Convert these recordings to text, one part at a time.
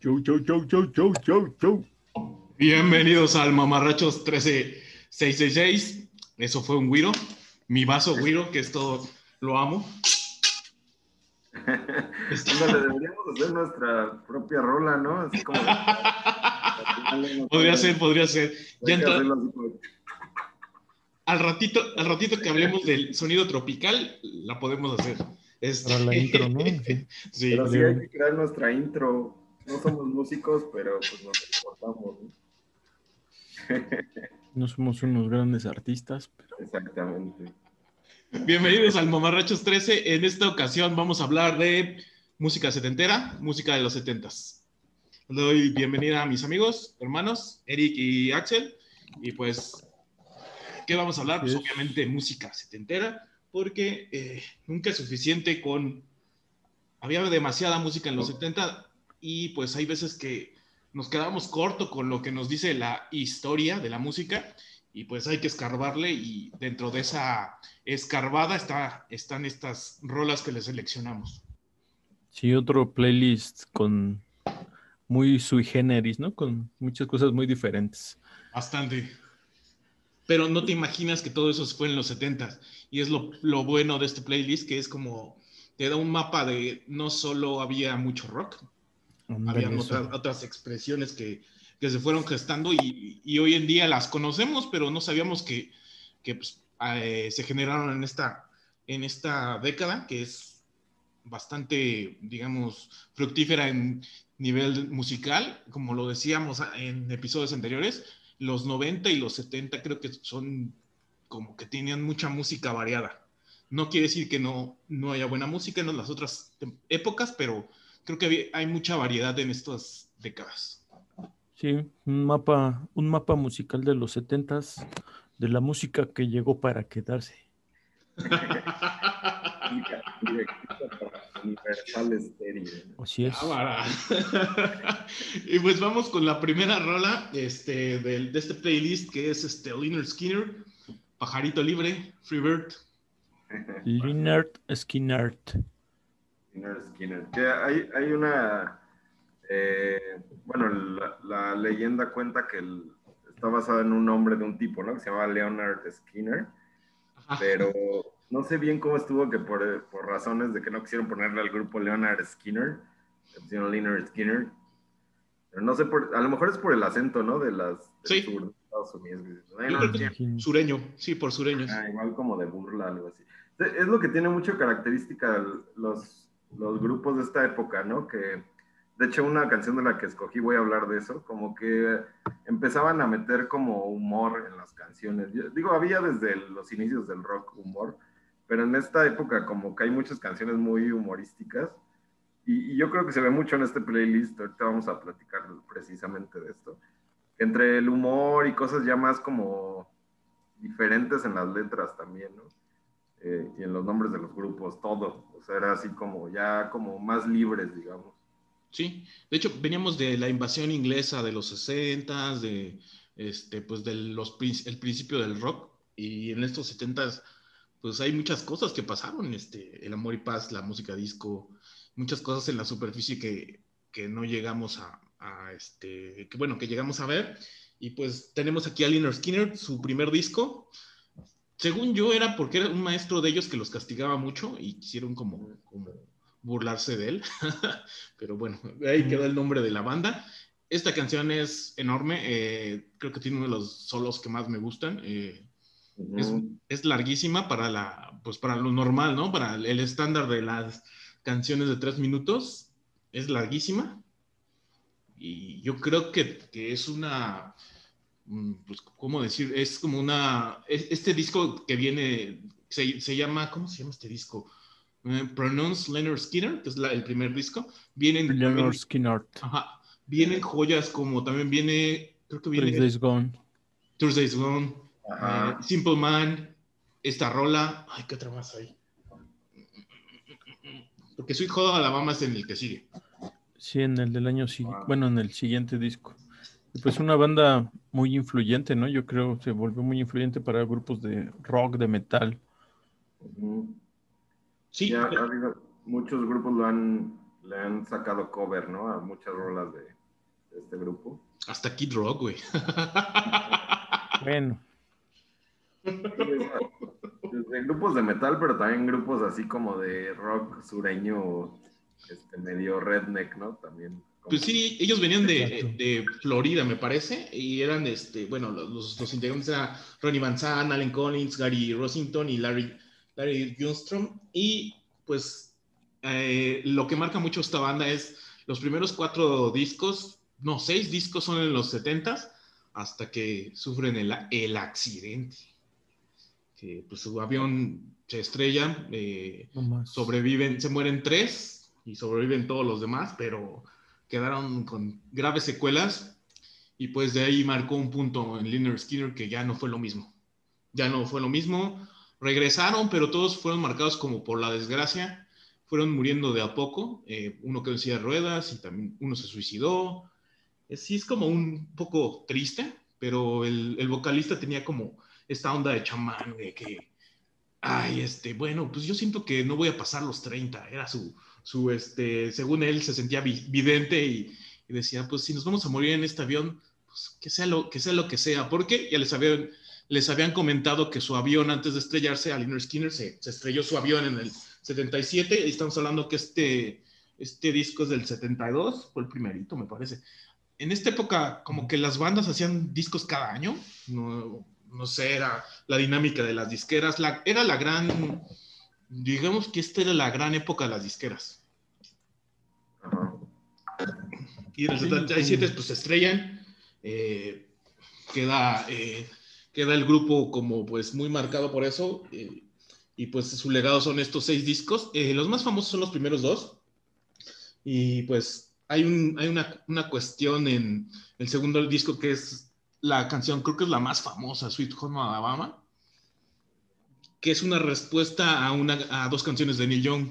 Chau, chau, chau, chau, chau, chau, chau. Bienvenidos al Mamarrachos 13666. Eso fue un guiro. Mi vaso guiro, que es todo, lo amo. Ándale, deberíamos hacer nuestra propia rola, ¿no? Así como. Podría ser, podría ser. Ya entra- al ratito, al ratito que hablemos del sonido tropical, la podemos hacer. Este- Para la intro, ¿no? Sí. Sí. Pero sí hay que crear nuestra intro. No somos músicos, pero pues nos exportamos, ¿no? No somos unos grandes artistas, pero Exactamente. Bienvenidos al Mamarrachos 13. En esta ocasión vamos a hablar de música setentera, música de los setentas. Le doy bienvenida a mis amigos, hermanos, Eric y Axel. Y pues, ¿qué vamos a hablar? Pues obviamente música setentera, porque eh, nunca es suficiente con... Había demasiada música en los 70 y pues hay veces que nos quedamos corto con lo que nos dice la historia de la música y pues hay que escarbarle y dentro de esa escarbada está, están estas rolas que le seleccionamos. sí, otro playlist con muy sui generis, ¿no? Con muchas cosas muy diferentes. Bastante. Pero no te imaginas que todo eso fue en los 70 y es lo, lo bueno de este playlist que es como te da un mapa de no solo había mucho rock, habían otras, otras expresiones que, que se fueron gestando y, y hoy en día las conocemos, pero no sabíamos que, que, pues, eh, se generaron en esta, en esta década, que es bastante, digamos, fructífera en nivel musical, como lo decíamos en episodios anteriores, los 90 y los 70 creo que son como que tenían mucha música variada. No quiere decir que no, no haya buena música en las otras épocas, pero creo que hay mucha variedad en estas décadas. Sí, un mapa, un mapa musical de los setentas, de la música que llegó para quedarse. Así es. Y pues vamos con la primera rola este, de este playlist que es este, Leonard Skinner, Pajarito Libre, Freebird. Leonard Skinner. Skinner, Skinner. Que hay, hay una. eh, bueno, la, la leyenda cuenta que el- está basada en un nombre de un tipo, ¿no? Que se llama Leonard Skinner. Ajá. Pero no sé bien cómo estuvo que por, por razones de que no quisieron ponerle al grupo Leonard Skinner, le pusieron Leonard Skinner. Pero no sé, por, a lo mejor es por el acento, ¿no? De las del Sí. sur de Estados Unidos. Leonard. Sureño, sí, por sureños. Ah, igual como de burla, algo así. Es lo que tiene mucho característica los, los grupos de esta época, ¿no? Que, de hecho, una canción de la que escogí, voy a hablar de eso, como que empezaban a meter como humor en las canciones. Yo digo, había desde los inicios del rock humor, pero en esta época como que hay muchas canciones muy humorísticas. Y, y yo creo que se ve mucho en este playlist, ahorita vamos a platicar precisamente de esto. Entre el humor y cosas ya más como diferentes en las letras también, ¿no? Eh, y en los nombres de los grupos, todo. O sea, era así como ya como más libres, digamos. Sí, de hecho veníamos de la invasión inglesa de los 60 de este, pues de los el principio del rock y en estos 70 pues hay muchas cosas que pasaron, este, el amor y paz, la música disco, muchas cosas en la superficie que, que no llegamos a, a, este, que bueno, que llegamos a ver y pues tenemos aquí a Lynyrd Skinner, su primer disco. Según yo era porque era un maestro de ellos que los castigaba mucho y quisieron como, como burlarse de él. Pero bueno, ahí quedó el nombre de la banda. Esta canción es enorme, eh, creo que tiene uno de los solos que más me gustan. eh, es, es larguísima para la, pues para lo normal, ¿no? Para el estándar de las canciones de tres minutos, es larguísima. Y yo creo que, que es una, pues, ¿cómo decir? Es como una, es- este disco que viene, se, se llama, ¿cómo se llama este disco? Eh, Pronounce Leonard Skinner, que es la- el primer disco. Vienen, Leonard Skinner. ajá, vienen joyas como también viene, creo que viene Three Days Gone. Thursday's Gone, Ajá. eh, Simple Man, esta rola, ay, ¿qué otra más hay? Porque Sweet Home Alabama es en el que sigue. Sí, en el del año siguiente. Wow. Bueno, en el siguiente disco. Y pues una banda muy influyente, ¿no? Yo creo se volvió muy influyente para grupos de rock, de metal. Sí, Ya ha habido- muchos grupos lo han le han sacado cover, ¿no? A muchas rolas de, de este grupo. Hasta Kid Rock, güey. Bueno, Desde grupos de metal, pero también grupos así como de rock sureño, este, medio redneck, ¿no? También. Pues sí, ellos venían de, de Florida, me parece, y eran, este, bueno, los, los integrantes eran Ronnie Van Zant, Allen Collins, Gary Rossington y Larry, Larry Junstrom. Y pues eh, lo que marca mucho esta banda es los primeros cuatro discos, no, seis discos son en los 70s, hasta que sufren el, el accidente. Que pues su avión se estrella, eh, no sobreviven, se mueren tres y sobreviven todos los demás, pero quedaron con graves secuelas y pues de ahí marcó un punto en Liner Skinner que ya no fue lo mismo. Ya no fue lo mismo. Regresaron, pero todos fueron marcados como por la desgracia. Fueron muriendo de a poco. Eh, uno quedó en silla de ruedas y también uno se suicidó. Eh, sí, es como un poco triste, pero el, el vocalista tenía como esta onda de chamán, de que ay, este, bueno, pues yo siento que no voy a pasar los 30, era su, su este, según él se sentía vi- vidente y, y decía, pues si nos vamos a morir en este avión, pues que sea lo que sea, lo que sea, porque ya les habían, les habían comentado que su avión antes de estrellarse, al Inner Skinner, se, se estrelló su avión en el 77, y estamos hablando que este, este disco es del 72, fue el primerito, me parece. En esta época, como que las bandas hacían discos cada año, no, no sé, era la dinámica de las disqueras, la, era la gran, digamos que esta era la gran época de las disqueras. Y Sí, 77 sí. pues se estrellan, eh, queda, eh, queda el grupo como pues muy marcado por eso, eh, y pues su legado son estos seis discos, los más famosos son los primeros dos, y pues hay, un, hay una, una cuestión en el segundo disco que es la canción, creo que es la más famosa, Sweet Home Alabama, que es una respuesta a, una, a dos canciones de Neil Young,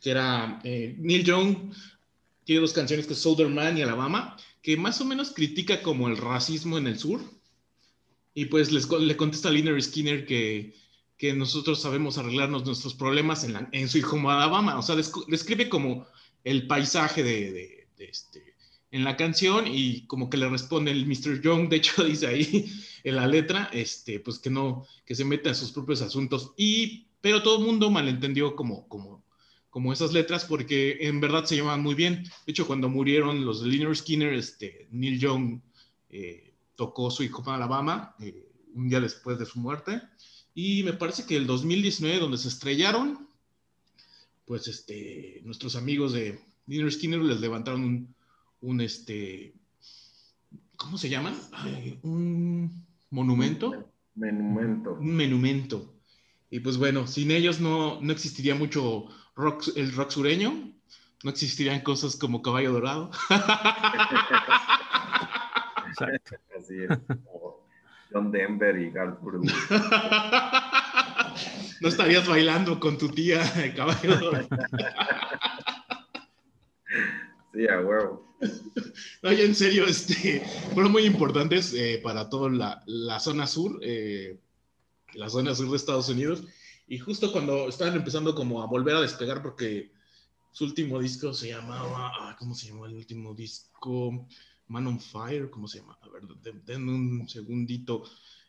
que era eh, Neil Young tiene dos canciones que es Southern Man y Alabama, que más o menos critica como el racismo en el sur. Y pues les, le contesta a Liner Skinner que, que nosotros sabemos arreglarnos nuestros problemas en, su hijo Alabama. O sea, describe como el paisaje de- de este, en la canción y como que le responde el Mr. Young, de hecho dice ahí en la letra, este, pues que no, que se meta en sus propios asuntos. Y, pero todo el mundo malentendió como, como, como esas letras porque en verdad se llamaban muy bien. De hecho, cuando murieron los de Liner Skinner, este, Neil Young eh, tocó su hijo para Alabama eh, un día después de su muerte. Y me parece que el 2019, donde se estrellaron, pues este, nuestros amigos de Liner Skinner les levantaron un, un este, ¿cómo se llaman? Ay, un monumento Monumento. un monumento. Y pues bueno, sin ellos no, no existiría mucho rock, el rock sureño, no existirían cosas como Caballo Dorado. Exacto. Así es. Como John Denver y Garth Brooks. no estarías bailando con tu tía Caballo Dorado. Sí, a huevo. No, ya en serio, este, fueron muy importantes eh, para toda la, la zona sur, eh, la zona sur de Estados Unidos. Y justo cuando estaban empezando como a volver a despegar, porque su último disco se llamaba, ah, ¿cómo se llamó el último disco? Man on Fire, ¿cómo se llama? A ver, den- denme un segundito.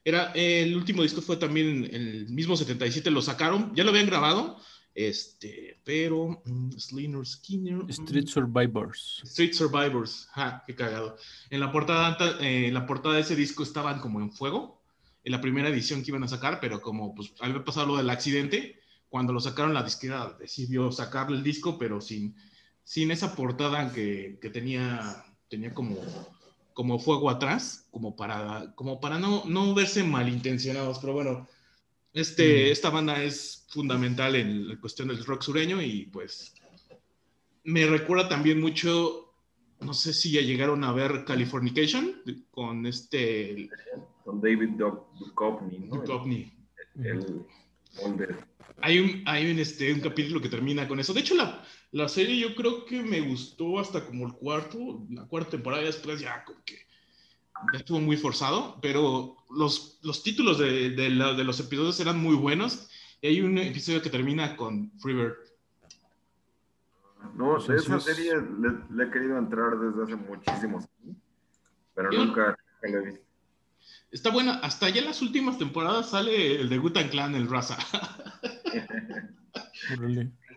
Era, eh, el último disco fue también el mismo 77, lo sacaron, ya lo habían grabado, este, pero mm, Sliner Skinner. mm, Street Survivors. Street Survivors, ja, qué cagado. En la portada, eh, en la portada de ese disco estaban como en fuego, en la primera edición que iban a sacar, pero como pues haber pasado lo del accidente, cuando lo sacaron la disquera decidió sacarle el disco, pero sin, sin esa portada que, que tenía, tenía como, como fuego atrás, como para, como para no, no verse malintencionados, pero bueno, este, Mm. esta banda es fundamental en la cuestión del rock sureño y pues me recuerda también mucho, no sé si ya llegaron a ver Californication con este Con David Duchovny, ¿no? Duchovny. El, el molde. Hay un, hay un, este, un capítulo que termina con eso. De hecho, la, la serie yo creo que me gustó hasta como el cuarto, la cuarta temporada, y después ya como que estuvo muy forzado, pero los, los títulos de, de, la- de los episodios eran muy buenos. Y hay un episodio que termina con Freebird. No, Pues de así esa es. serie le, le he querido entrar desde hace muchísimos años, pero Yo- nunca, nunca la he visto. Está buena. Hasta ya en las últimas temporadas sale el de Gutan Clan, el Raza.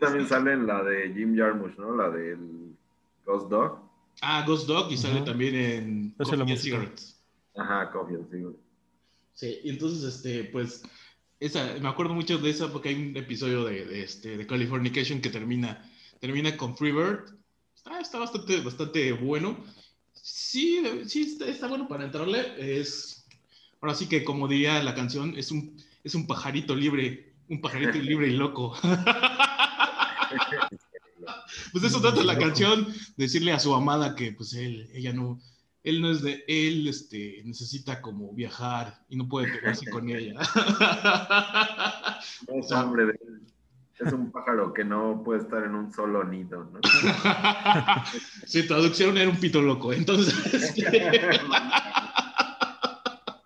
También sale en la de Jim Jarmusch, ¿no? La del Ghost Dog. Ah, Ghost Dog y sale también en Coffee and música. Cigarettes. Ajá, Coffee and Cigarettes. Sí, y entonces, este, pues, esa, me acuerdo mucho de esa porque hay un episodio de, de, este, de Californication que termina, termina con Freebird. Está, está bastante, bastante bueno. Sí, sí, está, está bueno para entrarle. Es, ahora sí que, como diría la canción, es un, es un pajarito libre, un pajarito libre y loco. pues de eso trata la canción, decirle a su amada que, pues, él, ella no, él no es de él, este, necesita como viajar y no puede pegarse con ella. No es hombre, de- es un pájaro que no puede estar en un solo nido, ¿no? sí, traducción era un pito loco. Entonces, este,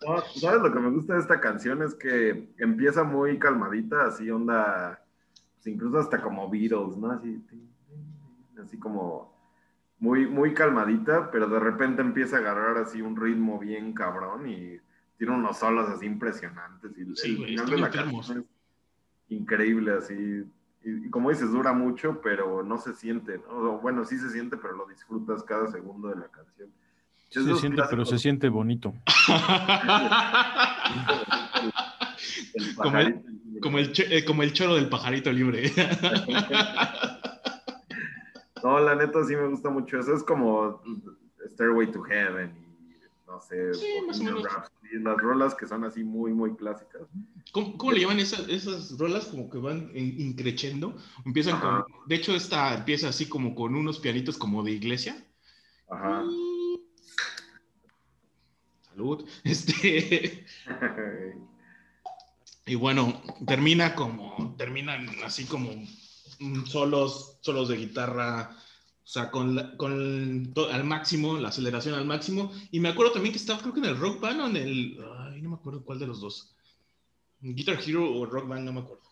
No, ¿Sabes lo que me gusta de esta canción? Es que empieza muy calmadita, así onda, pues incluso hasta como Beatles, ¿no? Así, así como muy, muy calmadita, pero de repente empieza a agarrar así un ritmo bien cabrón y tiene unos solos así impresionantes. Y Sí, el güey, final de la canción es increíble, así. Y, y como dices, dura mucho, pero no se siente, ¿no? O Bueno, sí se siente, pero lo disfrutas cada segundo de la canción. Se siente, pero se siente bonito. el Como el- como, el, como el choro del pajarito libre. No, la neta sí me gusta mucho. Eso es como Stairway to Heaven y no sé, Sí, más o menos. Rhapsody, las rolas que son así muy, muy clásicas. ¿Cómo, cómo le llaman esas, esas rolas? Como que van in- increchendo. Empiezan Ajá. con. De hecho, esta empieza así como con unos pianitos como de iglesia. Ajá. Salud. Este. Y bueno, termina como, terminan así como solos, solos de guitarra, o sea, con, la- con to- al máximo, la aceleración al máximo. Y me acuerdo también que estaba, creo que en el Rock Band o en el, ay, no me acuerdo cuál de los dos. Guitar Hero o Rock Band, no me acuerdo.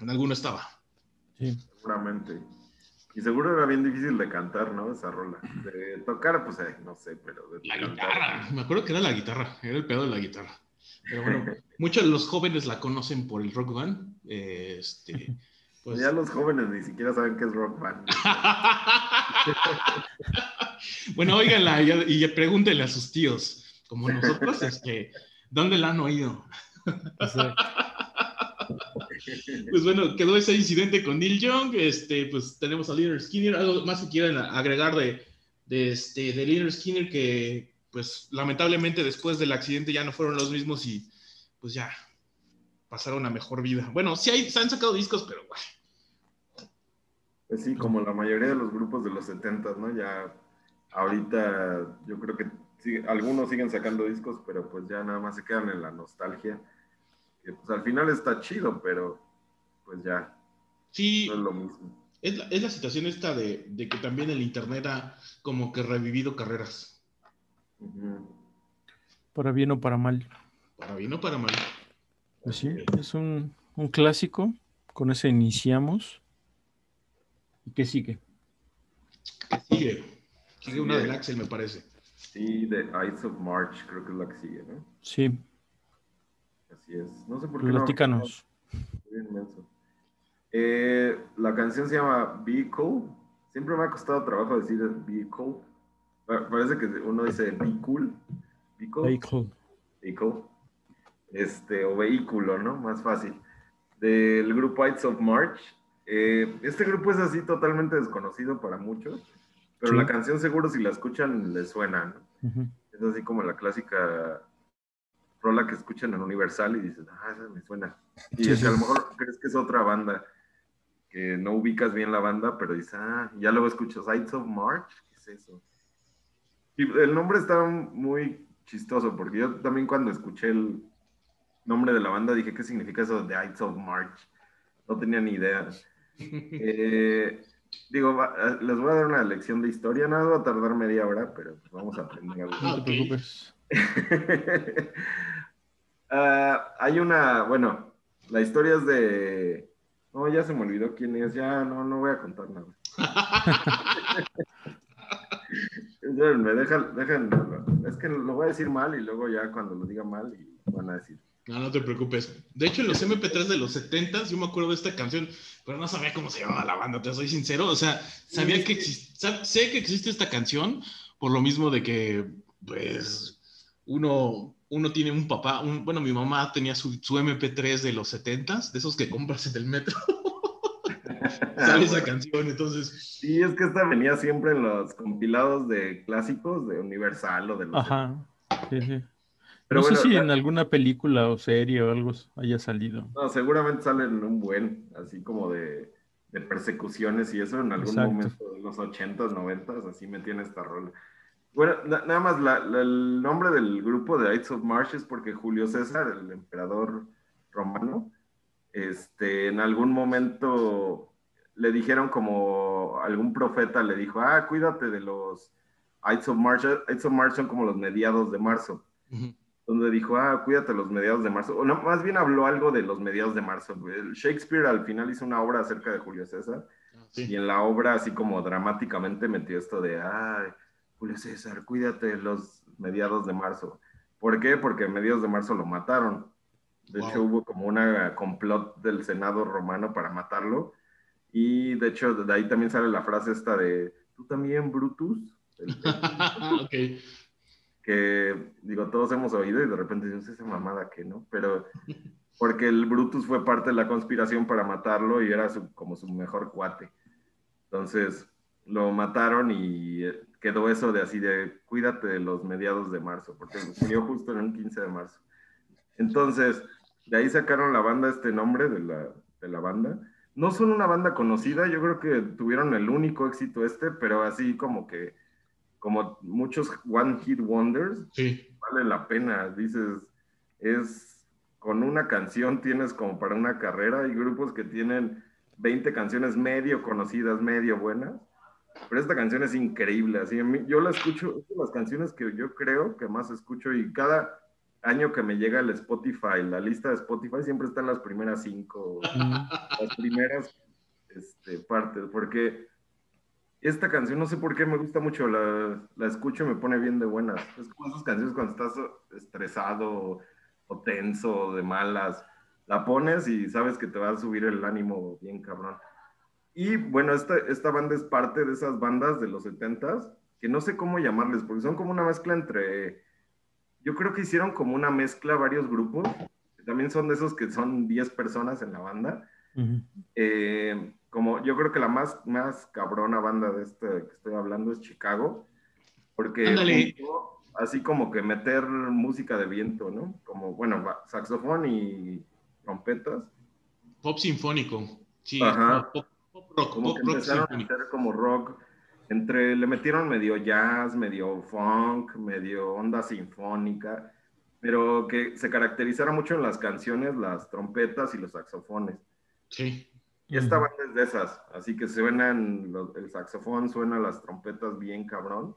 En alguno estaba. Sí. Seguramente. Y seguro era bien difícil de cantar, ¿no? Esa rola. De tocar, pues eh, no sé, pero de La cantar. guitarra, me acuerdo que era la guitarra, era el pedo de la guitarra. Pero bueno, muchos de los jóvenes la conocen por el Rock Band. eh, Este, pues, Ya los jóvenes ni siquiera saben qué es rock band. bueno, óiganla y, y pregúntenle a sus tíos, como nosotros, este, ¿dónde la han oído? Pues bueno, quedó ese incidente con Neil Young, este, pues tenemos a Leonard Skinner, algo más que quieran agregar de, de, este, de Leonard Skinner que, pues lamentablemente después del accidente ya no fueron los mismos y pues ya pasaron a mejor vida. Bueno, sí hay, se han sacado discos, pero bueno, Pues sí, como la mayoría de los grupos de los 70, ¿no? Ya ahorita yo creo que sí, algunos siguen sacando discos, pero pues ya nada más se quedan en la nostalgia. Que pues al final está chido, pero pues ya sí, no es lo mismo. es la, es la situación esta de, de que también el Internet ha como que revivido carreras. Para bien o para mal. para bien o para mal. Pues sí, es un, un clásico. Con ese iniciamos. ¿Y qué sigue? ¿Qué sigue? Sigue una Sigue. del Axel, me parece. Sí, The Ides of March creo que es la que sigue, ¿no? Sí, Así es. No sé por qué. no- platícanos. Inmenso. Eh, la canción se llama Vehicle. Siempre me ha costado trabajo decir Vehicle. Pa- Parece que uno dice Be Cool. Vehicle. Vehicle. Vehicle. Este, o vehículo, ¿no? Más fácil. Del grupo Ides of March. Eh, este grupo es así totalmente desconocido para muchos, pero Sí. la canción seguro si la escuchan les suena, ¿no? Es así como la clásica rola que escuchan en Universal y dices, ah, esa me suena. Y Sí, es que sí. a lo mejor crees que es otra banda, que no ubicas bien la banda, pero dices, ah, ya luego escuchas Ides of March, ¿qué es eso? Y el nombre está muy chistoso, porque yo también cuando escuché el nombre de la banda dije, ¿qué significa eso de Ides of March? No tenía ni idea. Eh, digo, va- eh, les voy a dar una lección de historia, nada, va a tardar media hora, pero pues vamos a aprender algo. No te preocupes. Ah, hay una, bueno, la historia es de No, ya se me olvidó quién es, ya no, no voy a contar nada. me dejan, dejan, es que lo voy a decir mal y luego ya cuando lo diga mal y van a decir. No, no te preocupes. De hecho, en los MP3 de los 70 yo me acuerdo de esta canción, pero no sabía cómo se llamaba la banda, te soy sincero. O sea, sabía que sé que existe esta canción por lo mismo de que, pues, uno, uno tiene un papá, un, bueno, mi mamá tenía su, su MP3 de los 70 de esos que compras en el metro. Sale esa canción, entonces. Sí, es que esta venía siempre en los compilados de clásicos de Universal o de los. Ajá. Sí, sí no sé si en alguna película o serie o algo haya salido. No, seguramente salen un buen, así como de, persecuciones y eso en algún momento de los 80s, 90s, así me tiene esta rola. Bueno, nada más el nombre del grupo de Ides of March es porque Julio César, el emperador romano, este, en algún momento le dijeron como algún profeta le dijo, ah, cuídate de los Ides of March. Ides of March son como los mediados de marzo donde dijo, ah, cuídate los mediados de marzo. O no, más bien habló algo de los mediados de marzo. Shakespeare al final hizo una obra acerca de Julio César. Ah, y en la obra, así como dramáticamente, metió esto de, ah, Julio César, cuídate los mediados de marzo. ¿Por qué? Porque mediados de marzo lo mataron. De hecho, hubo como una complot del Senado romano para matarlo. Y de hecho, de ahí también sale la frase esta de, ¿tú también, Brutus? ok que digo, todos hemos oído y de repente decimos, esa mamada que no, pero porque el Brutus fue parte de la conspiración para matarlo y era como su mejor cuate. Entonces lo mataron y eh, quedó eso de así de cuídate de los mediados de marzo, porque murió justo en un 15 de marzo. Entonces, de ahí sacaron la banda este nombre de la, de la banda. No son una banda conocida, yo creo que tuvieron el único éxito este, pero así como que como muchos One Hit Wonders, vale la pena. Dices, es con una canción tienes como para una carrera. Hay grupos que tienen 20 canciones medio conocidas, medio buenas. Pero esta canción es increíble. Así, yo la escucho, es de las canciones que yo creo que más escucho y cada año que me llega el Spotify, la lista de Spotify siempre está en las primeras cinco, las primeras este, partes, porque esta canción, no sé por qué me gusta mucho, la, la escucho y me pone bien de buenas. Es como esas canciones cuando estás estresado o tenso, de malas, la pones y sabes que te va a subir el ánimo bien cabrón. Y bueno, esta, esta banda es parte de esas bandas de los 70s, que no sé cómo llamarles, porque son como una mezcla entre, yo creo que hicieron como una mezcla varios grupos, que también son de esos que son 10 personas en la banda. eh, como yo creo que la más, más cabrona banda de este que estoy hablando es Chicago, porque así como que meter música de viento, ¿no? Como, bueno, saxofón y trompetas. Pop sinfónico, sí. Pop, rock, como que empezaron a meter como rock, entre, le metieron medio jazz, medio funk, medio onda sinfónica, pero que se caracterizara mucho en las canciones las trompetas y los saxofones. Sí. Y esta banda es de esas, así que suenan, el saxofón suena las trompetas bien cabrón.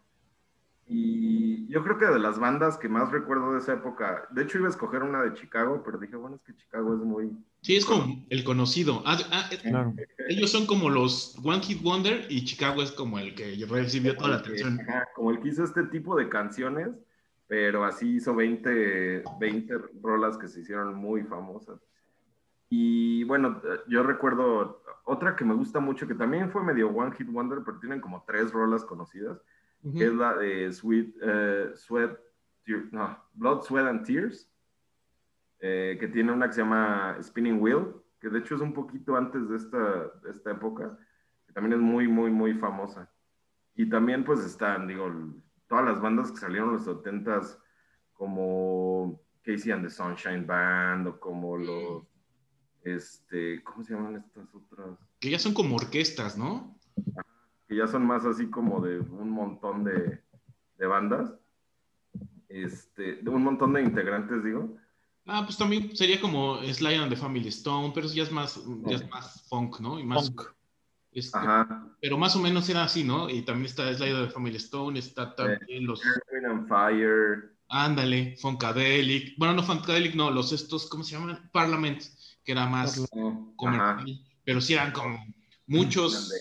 Y yo creo que de las bandas que más recuerdo de esa época, de hecho iba a escoger una de Chicago, pero dije, bueno, es que Chicago es muy... Sí, es como el conocido. Ah, ah, eh, ellos son como los One Hit Wonder y Chicago es como el que recibió toda la atención. como el que hizo este tipo de canciones, pero así hizo 20, 20 rolas que se hicieron muy famosas. Y bueno, yo recuerdo otra que me gusta mucho, que también fue medio One Hit Wonder, pero tienen como tres rolas conocidas, que es la de Sweet, eh, Sweat, no, Blood, Sweat and Tears, eh, que tiene una que se llama Spinning Wheel, que de hecho es un poquito antes de esta, de esta época, que también es muy, muy, muy famosa. Y también pues están, digo, todas las bandas que salieron en los 70s, como Casey and the Sunshine Band, o como los este, ¿cómo se llaman estas otras? Que ya son como orquestas, ¿no? Que ya son más así como de un montón de, bandas. Este, de un montón de integrantes, digo. Ah, pues también sería como Sly and the Family Stone, pero ya es más, ya es más funk, ¿no? Y más, funk. Este, Ajá. Pero más o menos era así, ¿no? Y también está Sly and the Family Stone, está también los... and Fire. Ándale, Funkadelic. Bueno, no Funkadelic, no, los estos, ¿cómo se llaman? Parliament que era más comercial. pero sí eran como muchos,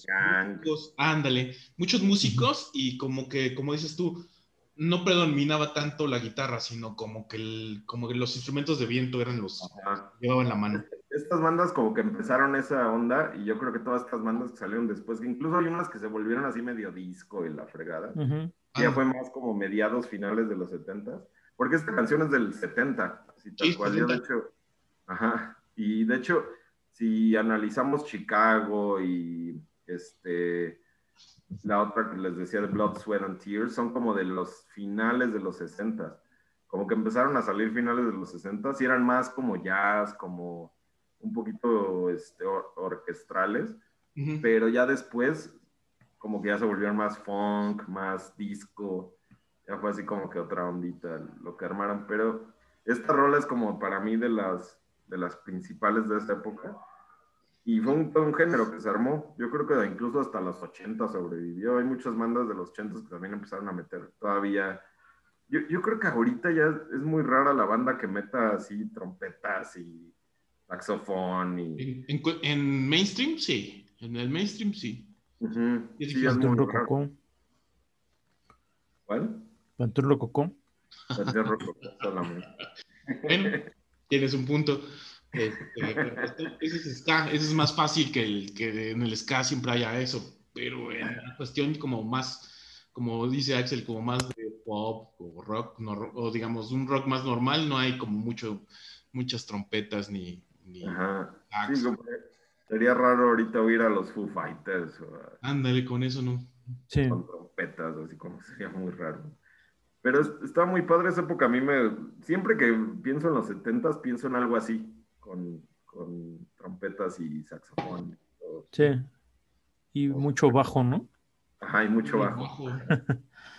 músicos, ándale, muchos músicos y como que, como dices tú, no predominaba tanto la guitarra, sino como que, el, como que los instrumentos de viento eran los que llevaban la mano. Estas bandas como que empezaron esa onda y yo creo que todas estas bandas que salieron después, que incluso hay unas que se volvieron así medio disco y la fregada, ya ah. fue más como mediados finales de los 70 porque esta canción es del 70, así tal cual. Yo de hecho, ajá, y de hecho, si analizamos Chicago y este la otra que les decía de Blood, Sweat and Tears, son como de los finales de los 60. Como que empezaron a salir finales de los 60 y eran más como jazz, como un poquito este, orquestrales, pero ya después como que ya se volvieron más funk, más disco, ya fue así como que otra ondita lo que armaron, pero esta rola es como para mí de las, de las principales de esta época y fue un, un, género que se armó. Yo creo que incluso hasta los 80 sobrevivió. Hay muchas bandas de los 80 que también empezaron a meter todavía. Yo, yo creo que ahorita ya es muy rara la banda que meta así trompetas y saxofón. Y... En, en, mainstream, sí. En el mainstream, sí. Uh -huh. sí es muy Rococó. ¿Cuál? Pantur Rococó. Pantur Rococó, solamente. Bueno, tienes un punto. Este, ese, es ska, ese es más fácil que, el, que en el ska siempre haya eso, pero en la cuestión como más, como dice Axel, como más de pop o rock, o digamos un rock más normal, no hay como mucho, muchas trompetas ni... ni sería raro ahorita oír a los Foo Fighters. Ándale, con eso no. Sí. Con trompetas, así como sería muy raro. Pero está muy padre esa época. A mí me. Siempre que pienso en los 70 pienso en algo así con, con trompetas y saxofón. Sí. Y mucho bajo, ¿no? Ajá, y mucho bajo.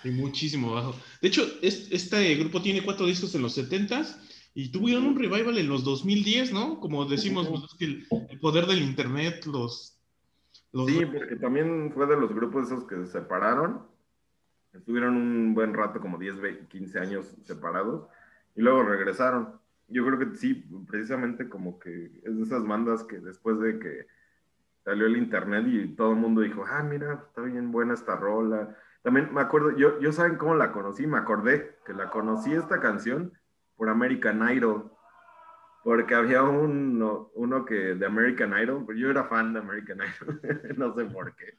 y muchísimo bajo. De hecho, este grupo tiene cuatro discos en los 70s y tuvieron un revival en los 2010, ¿no? Como decimos, pues, el, poder del internet los, Sí, porque también fue de los grupos esos que se separaron. Estuvieron un buen rato, como 10, 15 años separados, y luego regresaron yo creo que sí, precisamente como que es de esas bandas que después de que salió el internet y todo el mundo dijo, ah, mira, está bien buena esta rola. También me acuerdo, yo, yo saben cómo la conocí, me acordé que la conocí esta canción por American Idol, porque había uno, uno que de American Idol, yo era fan de American Idol, no sé por qué.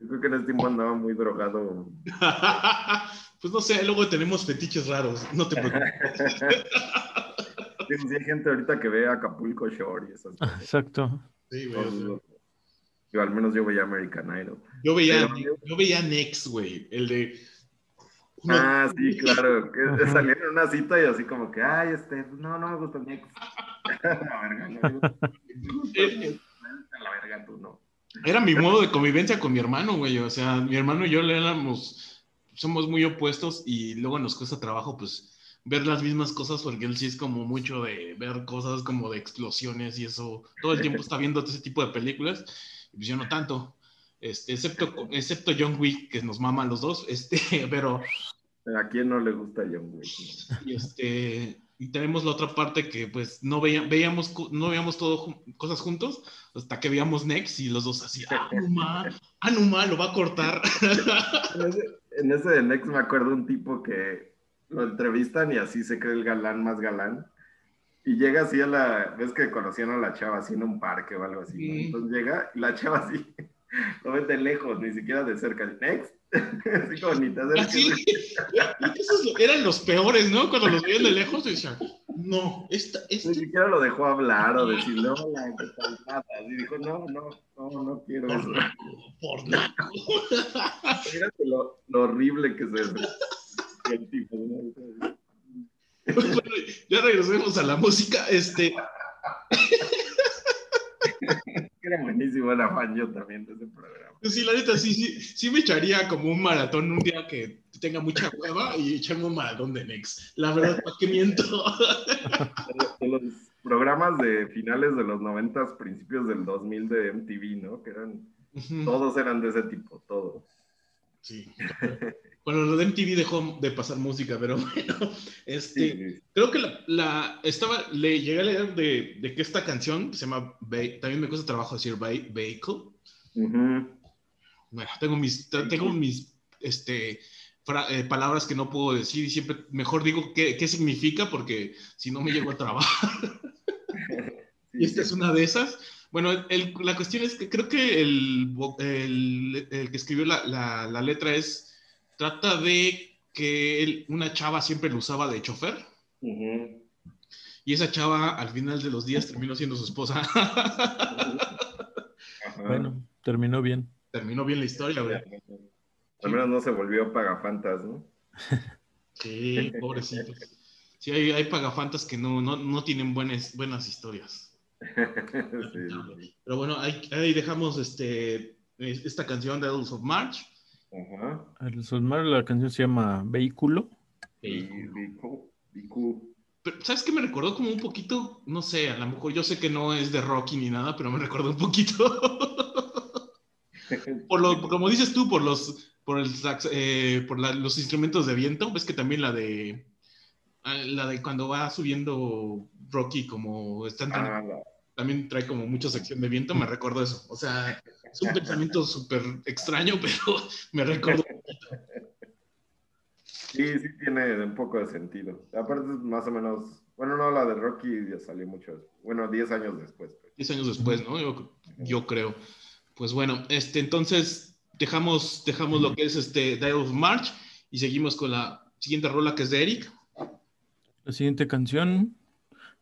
Yo creo que en ese tiempo andaba muy drogado. pues no sé, luego tenemos fetiches raros, no te preocupes. Sí, hay gente ahorita que ve Acapulco Shore y esas cosas. Exacto. Sí, güey. Yo, al menos yo veía American Idol. Yo veía, yo veía Next, güey. El de. ah, sí, claro. Que salieron en una cita y así como que, ay, este, no, no me gusta Next. la verga, no. la verga, tú no. Era mi modo de convivencia con mi hermano, güey. O sea, mi hermano y yo le éramos, somos muy opuestos y luego nos cuesta trabajo, pues, ver las mismas cosas porque él sí es como mucho de ver cosas como de explosiones y eso. Todo el tiempo está viendo ese tipo de películas. Y pues yo no tanto. Este, excepto, excepto John Wick, que nos mama a los dos, este, pero... ¿A quién no le gusta John Wick? Y, este, y tenemos la otra parte que pues no veíamos, no veíamos todo cosas juntos hasta que veíamos Next y los dos así, Anuma, Anuma lo va a cortar. En ese, en ese de Next me acuerdo un tipo que lo entrevistan y así se cree el galán más galán. Y llega así a la, ves que conocían a la chava así en un parque o algo así, Entonces llega y la chava así, lo ven de lejos, ni siquiera de cerca. Next. así como ni te Así. Esos eran los peores, ¿no? Cuando los veían de lejos decían, no, esta, esta... Ni siquiera lo dejó hablar o decirle, hola, ¿qué tal? Nada. Y dijo, no, no, no, no quiero por eso. por nada. Fíjate lo, lo horrible que se ya regresemos a la música. Este. Era buenísimo la fan yo también de ese programa. Sí, la neta, sí, sí, sí me echaría como un maratón un día que tenga mucha hueva y echarme un maratón de Next. La verdad, ¿para qué miento? De los programas de finales de los 90, principios del 2000 de MTV, ¿no? Que eran, todos eran de ese tipo, todos. Sí. Bueno, lo de MTV dejó de pasar música, pero bueno, este, creo que la, estaba, le llegué a leer de, de que esta canción se llama, también me cuesta trabajo decir Vehicle. Bueno, tengo mis, tengo mis, este, eh, palabras que no puedo decir y siempre mejor digo qué, qué significa porque si no me llego a trabajar. y esta es una de esas. Bueno, la cuestión es que creo que el, el, el que escribió la, la, la letra es trata de que una chava siempre lo usaba de chofer. Y esa chava al final de los días terminó siendo su esposa. bueno, terminó bien. Terminó bien la historia, güey. Al menos no se volvió pagafantas, ¿no? Sí, pobrecito. Sí, hay, hay pagafantas que no, no, no tienen buenas, buenas historias. Pero bueno, ahí, ahí, dejamos este, esta canción de Adults of March. Ajá. El la canción se llama Vehículo. Vehículo. ¿Sabes qué me recordó como un poquito? No sé, a lo mejor yo sé que no es de Rocky ni nada, pero me recordó un poquito. por lo, como dices tú, por los, por el eh, por los instrumentos de viento, ves que también la de ah, la de cuando va subiendo Rocky como están ah, también trae como mucha sección de viento, me recuerdo eso. O sea, es un pensamiento súper extraño, pero me recuerdo. Sí, sí tiene un poco de sentido. Aparte más o menos, bueno, no, la de Rocky ya salió mucho, bueno, 10 años después. 10 años después, ¿no? Yo, yo, creo. Pues bueno, este, entonces dejamos, dejamos lo que es este Dial of March y seguimos con la siguiente rola que es de Eric. La siguiente canción,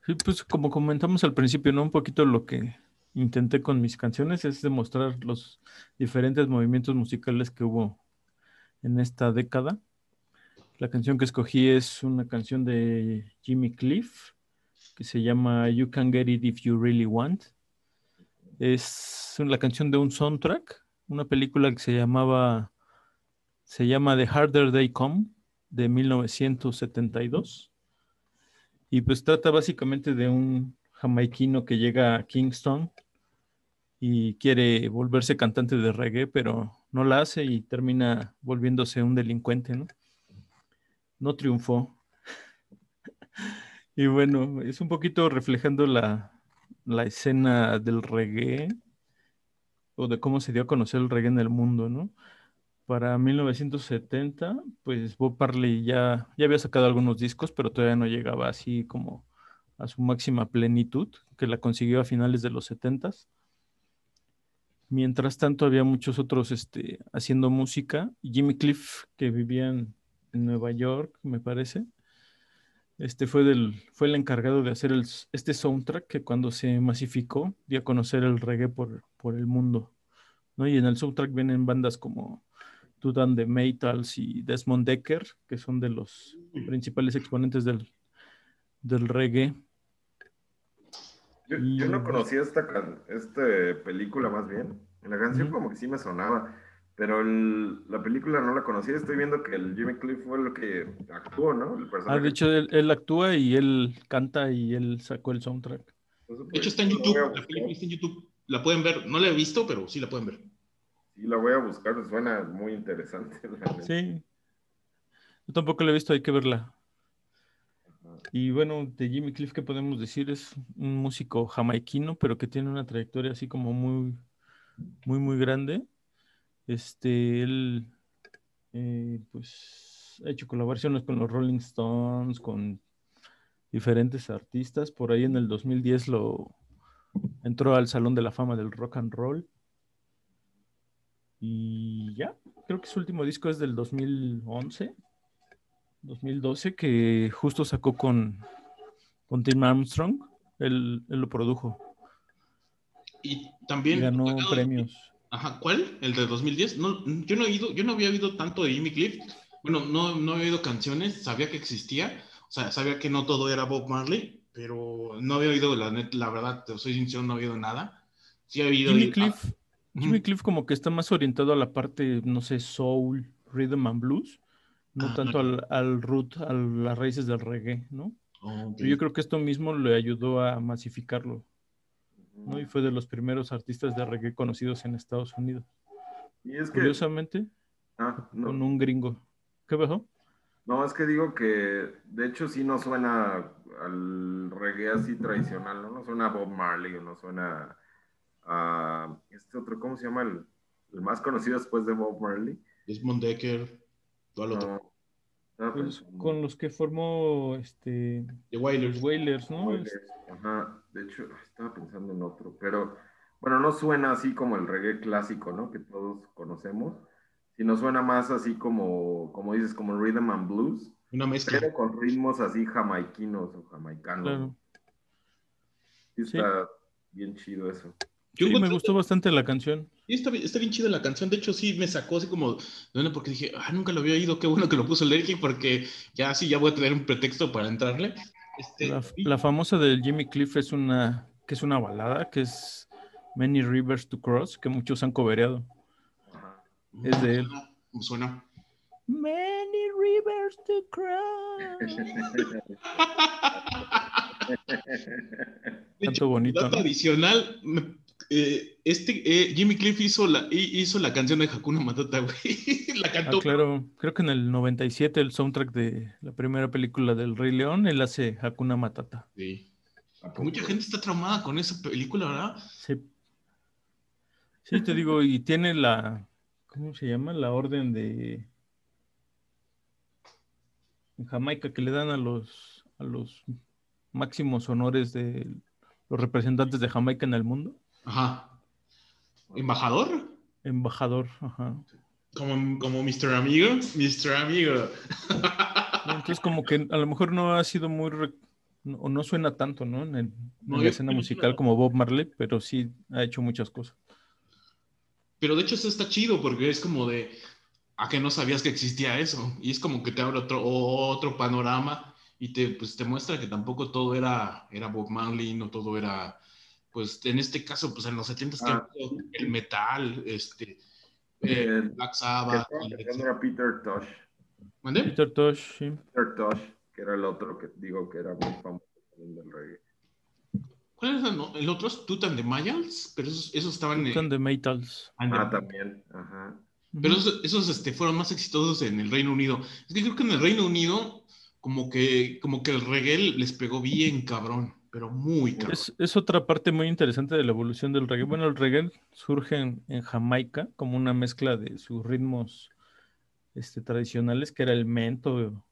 sí, pues como comentamos al principio, ¿no? Un poquito lo que intenté con mis canciones es demostrar los diferentes movimientos musicales que hubo en esta década. La canción que escogí es una canción de Jimmy Cliff que se llama You Can Get It If You Really Want. Es la canción de un soundtrack, una película que se llamaba se llama The Harder They Come de 1972 y pues trata básicamente de un jamaiquino que llega a Kingston y quiere volverse cantante de reggae, pero no la hace y termina volviéndose un delincuente, ¿no? No triunfó. y bueno, es un poquito reflejando la, la, escena del reggae o de cómo se dio a conocer el reggae en el mundo, ¿no? Para 1970, pues Bob Marley ya, ya había sacado algunos discos, pero todavía no llegaba así como a su máxima plenitud, que la consiguió a finales de los 70s Mientras tanto, había muchos otros este, haciendo música. Jimmy Cliff, que vivía en, Nueva York, me parece, este fue, del, fue el encargado de hacer este soundtrack que cuando se masificó dio a conocer el reggae por, por el mundo. ¿no? Y en el soundtrack vienen bandas como Tudan de Metals y Desmond Decker, que son de los principales exponentes del, del reggae. Yo, yo no conocía esta, este película más bien. La canción como que sí me sonaba, pero la película no la conocía. Estoy viendo que el Jimmy Cliff fue lo que actuó, ¿no? El ah, de hecho, él, actúa y él canta y él sacó el soundtrack. De hecho, está en YouTube. La película está en YouTube. La pueden ver. No la he visto, pero sí la pueden ver. Sí, la voy a buscar. Suena muy interesante. Sí. Yo tampoco la he visto, hay que verla. Y bueno, de Jimmy Cliff, ¿qué podemos decir? Es un músico jamaiquino, pero que tiene una trayectoria así como muy, muy, muy grande. Este, él, eh, pues, ha hecho colaboraciones con los Rolling Stones, con diferentes artistas. Por ahí en el 2010 lo entró al Salón de la Fama del Rock and Roll. Y ya, creo que su último disco es del 2011. 2012 que justo sacó con, con Tim Armstrong, él, lo produjo. Y también ganó premios. Ajá, ¿cuál? ¿El de 2010? No, yo no he ido, yo no había oído tanto de Jimmy Cliff. Bueno, no, no había oído canciones, sabía que existía, o sea, sabía que no todo era Bob Marley, pero no había oído la la verdad, te soy sincero, no había oído nada. Sí había oído Jimmy Cliff, Jimmy Cliff como que está más orientado a la parte, no sé, soul, rhythm and blues no ah, tanto al, al, root, a las raíces del reggae, ¿no? Yo creo que esto mismo le ayudó a masificarlo, ¿no? Y fue de los primeros artistas de reggae conocidos en Estados Unidos. Y es Curiosamente, ah, con un gringo. ¿Qué pasó? No, es que digo que de hecho sí no suena al reggae así tradicional, ¿no? No suena a Bob Marley o no suena a este otro, ¿cómo se llama? El, el más conocido después de Bob Marley. Desmond Decker, todo lo otro. No. Ah, Pues, pues, con los que formó este The Wailers. Wailers, ¿no? Wailers, Ajá, de hecho, estaba pensando en otro, pero bueno, no suena así como el reggae clásico, ¿no? Que todos conocemos, sino suena más así como, como dices, como rhythm and blues, Una mezcla. pero con ritmos así jamaiquinos o jamaicanos. Claro. Sí, está bien chido eso. Yo Sí, me gustó bastante la canción. Sí, está, bien- está bien chida la canción. De hecho, sí me sacó así como de porque dije, ah, nunca lo había oído. Qué bueno que lo puso Lerky porque ya sí, ya voy a tener un pretexto para entrarle. Este, La, y- la famosa del Jimmy Cliff es una, que es una balada, que es Many Rivers to Cross, que muchos han cobereado. Es de él. Suena- Me suena. Many Rivers to Cross. Tanto bonito, dato adicional, eh, este eh, Jimmy Cliff hizo la, hi- hizo la canción de Hakuna Matata, güey. la Ah, cantó. claro, creo que en el 97 el soundtrack de la primera película del Rey León, él hace Hakuna Matata. Sí. Mucha gente está traumada con esa película, ¿verdad? Sí. Sí, te digo, y tiene la, ¿cómo se llama? La orden de en Jamaica que le dan a los a los máximos honores de los representantes de Jamaica en el mundo. Ajá. ¿Embajador? Embajador, ajá. Como, como Mr. Amigo. Mr. Amigo. Entonces como que a lo mejor no ha sido muy re- o no suena tanto, ¿no? En, el- la escena musical como Bob Marley, pero sí ha hecho muchas cosas. Pero de hecho eso está chido porque es como de, a que no sabías que existía eso. Y es como que te abre otro, otro panorama y te, pues, te muestra que tampoco todo era, era Bob Marley, no todo era, pues en este caso, pues en los 70 s Ah. el metal, este, eh, El- Black Que Sabbath. era Peter Tosh. ¿Mande? Peter Tosh, sí. Peter Tosh, que era el otro que digo que era muy famoso también del reggae. ¿Cuál era no? el otro? ¿Es Tutan de Mayals? Pero esos, esos estaban en... Son de Metals. Ah, también. Ajá. Pero esos, esos, este, fueron más exitosos en el Reino Unido. Es que creo que en el Reino Unido, como que, como que el reggae les pegó bien cabrón, pero muy cabrón. Es, es otra parte muy interesante de la evolución del reggae. Bueno, el reggae surge en, en Jamaica como una mezcla de sus ritmos este, tradicionales, que era el mento,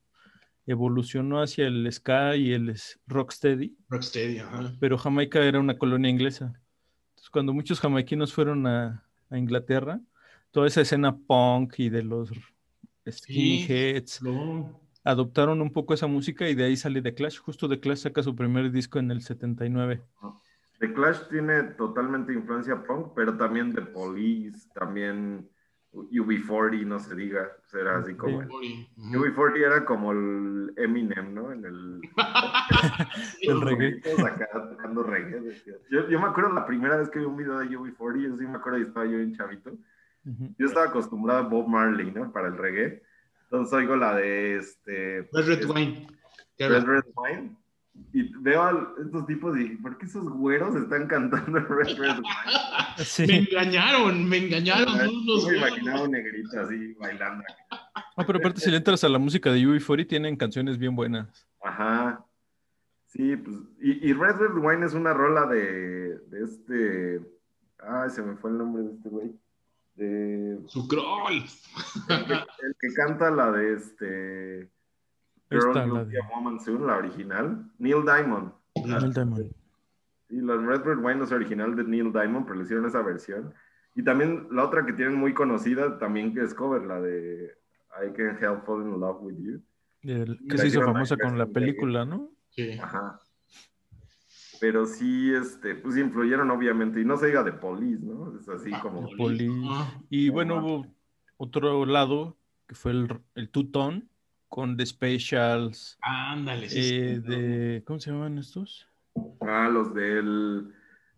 evolucionó hacia el ska y el rocksteady, Rocksteady, ajá. pero Jamaica era una colonia inglesa. Entonces, cuando muchos jamaiquinos fueron a, a Inglaterra, toda esa escena punk y de los skinheads adoptaron un poco esa música y de ahí sale The Clash. Justo The Clash saca su primer disco en el 79. The Clash tiene totalmente influencia punk, pero también The Police, también UB40, no se diga. O sea, era así como. el- Ori, ujú. UB40 era como el Eminem, ¿no? En el. El reggae. acá tocando reggae. Yo, yo me acuerdo la primera vez que vi un video de UB40, yo sí me acuerdo y estaba yo en chavito. Yo estaba acostumbrado a Bob Marley, ¿no? Para el reggae. Entonces oigo la de este. Red Red Wine. ¿Qué Red? Red Wine. Y veo a estos tipos y dije, ¿por qué esos güeros están cantando Red Red Wine? Me engañaron, me engañaron. son unos Yo me güeyes. imaginaba un negrito así bailando. No, pero aparte si le entras a la música de UB40 tienen canciones bien buenas. Ajá. Sí, pues. Y, y Red Red Wine es una rola de, de este. Ay, se me fue el nombre de este güey. De, Su crawl. el, que, el que canta la de este. Girl, la de- Woman Soon, la original. Neil Diamond. Neil Diamond. Sí, la Red Red Wine es original de Neil Diamond, pero le hicieron esa versión. Y también la otra que tienen muy conocida, también que es cover, la de I Can't Help Falling in Love with You. El- que se hizo famosa con la película, ¿no? Sí. Ajá. Pero sí, este, pues influyeron obviamente, y no se diga de Police, ¿no? Es así como... The Police. Ah, Y No, bueno, hubo otro lado que fue el, el Two-Tone con The Specials, ándale, sí, eh, sí. de, ¿cómo se llaman estos? Ah, los del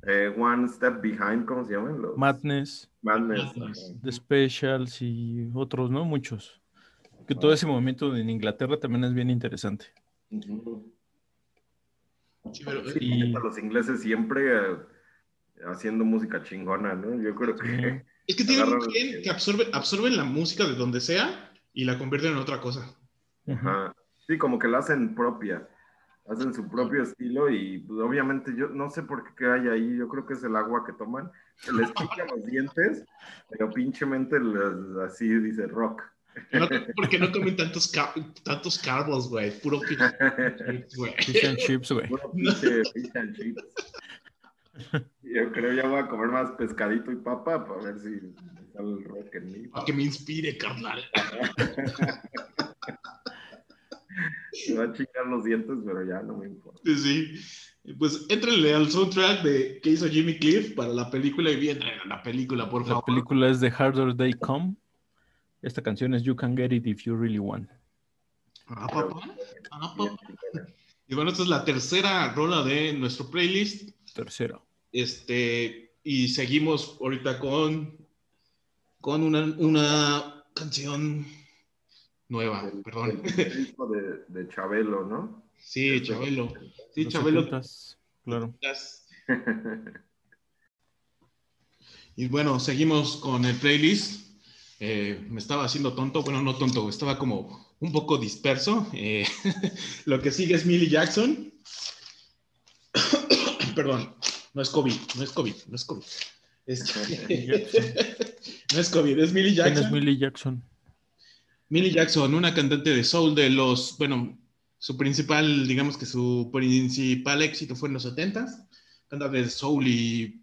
eh, One Step Behind, ¿cómo se llaman? Los Madness, Madness. The Specials y otros, ¿no? Muchos. Que todo ese movimiento en Inglaterra también es bien interesante. Ujú. Sí, pero, Y- los ingleses siempre eh, haciendo música chingona, ¿no? Yo creo que... Es que tienen Agarran- un gen que absorbe, absorben la música de donde sea y la convierten en otra cosa. Ajá. Sí, como que la hacen propia. Hacen su propio estilo y pues, obviamente yo no sé por qué hay ahí, yo creo que es el agua que toman, que les pica los dientes, pero pinchemente les- así dice rock. No, porque no comen tantos, ca- tantos carbos, güey. Puro fish chips, güey. Fish and chips, güey. Puro pinche fish and chips. Yo creo ya voy a comer más pescadito y papa para ver si me sale el rock en mí. Para que me inspire, carnal. Me va a chingar los dientes, pero ya no me importa. Sí, sí. Pues éntrenle al soundtrack de, que hizo Jimmy Cliff para la película y bien a la película, por La favor. película es The Harder They Come. Esta canción es You Can Get It If You Really Want. Ah, papá. Ah, papá. Y bueno, esta es la tercera rola de nuestro playlist. Tercero. Este, y seguimos ahorita con, con una, una canción nueva, El- perdón. el disco de, de Chabelo, ¿no? Sí, Chabelo. Sí, Los Chabelo. 70s, Claro. Y bueno, seguimos con el playlist. Eh, me estaba haciendo tonto, bueno, no tonto, estaba como un poco disperso. Eh, lo que sigue es Millie Jackson. Perdón, no es COVID, no es COVID, no es COVID. Este- no es COVID, es Millie ¿Quién Jackson. es Millie Jackson? Millie Jackson, una cantante de soul de los, bueno, su principal, digamos que su principal éxito fue en los 70s. Canta de soul y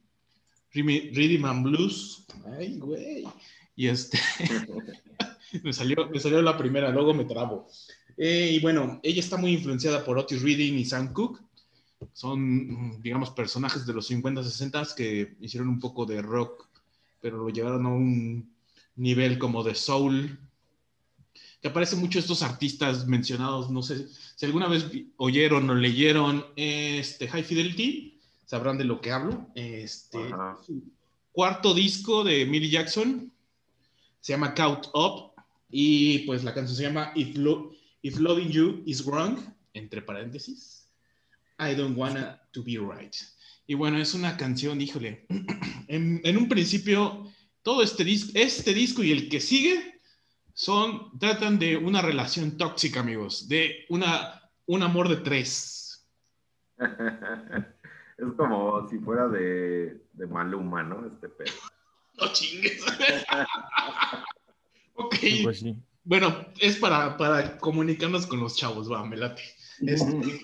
rhythm and blues. Ay, güey. Y este, me salió, me salió la primera, luego me trabo. Eh, y bueno, ella está muy influenciada por Otis Reading y Sam Cooke. Son, mm, digamos, personajes de los 50, 60 que hicieron un poco de rock, pero lo llevaron a un nivel como de soul, que aparecen mucho estos artistas mencionados, no sé si alguna vez oyeron o leyeron este High Fidelity, sabrán de lo que hablo. Este, Ajá. cuarto disco de Millie Jackson se llama Count Up y pues la canción se llama If, Lo- If Loving You Is Wrong, entre paréntesis, I Don't Wanna To Be Right. Y bueno, es una canción, híjole, en, en un principio todo este disco, este disco y el que sigue son, tratan de una relación tóxica, amigos, de una, un amor de tres. Es como si fuera de, de Maluma, ¿no? Este pedo. No chingues. ok. Así. Bueno, es para, para comunicarnos con los chavos, va, me late. Este-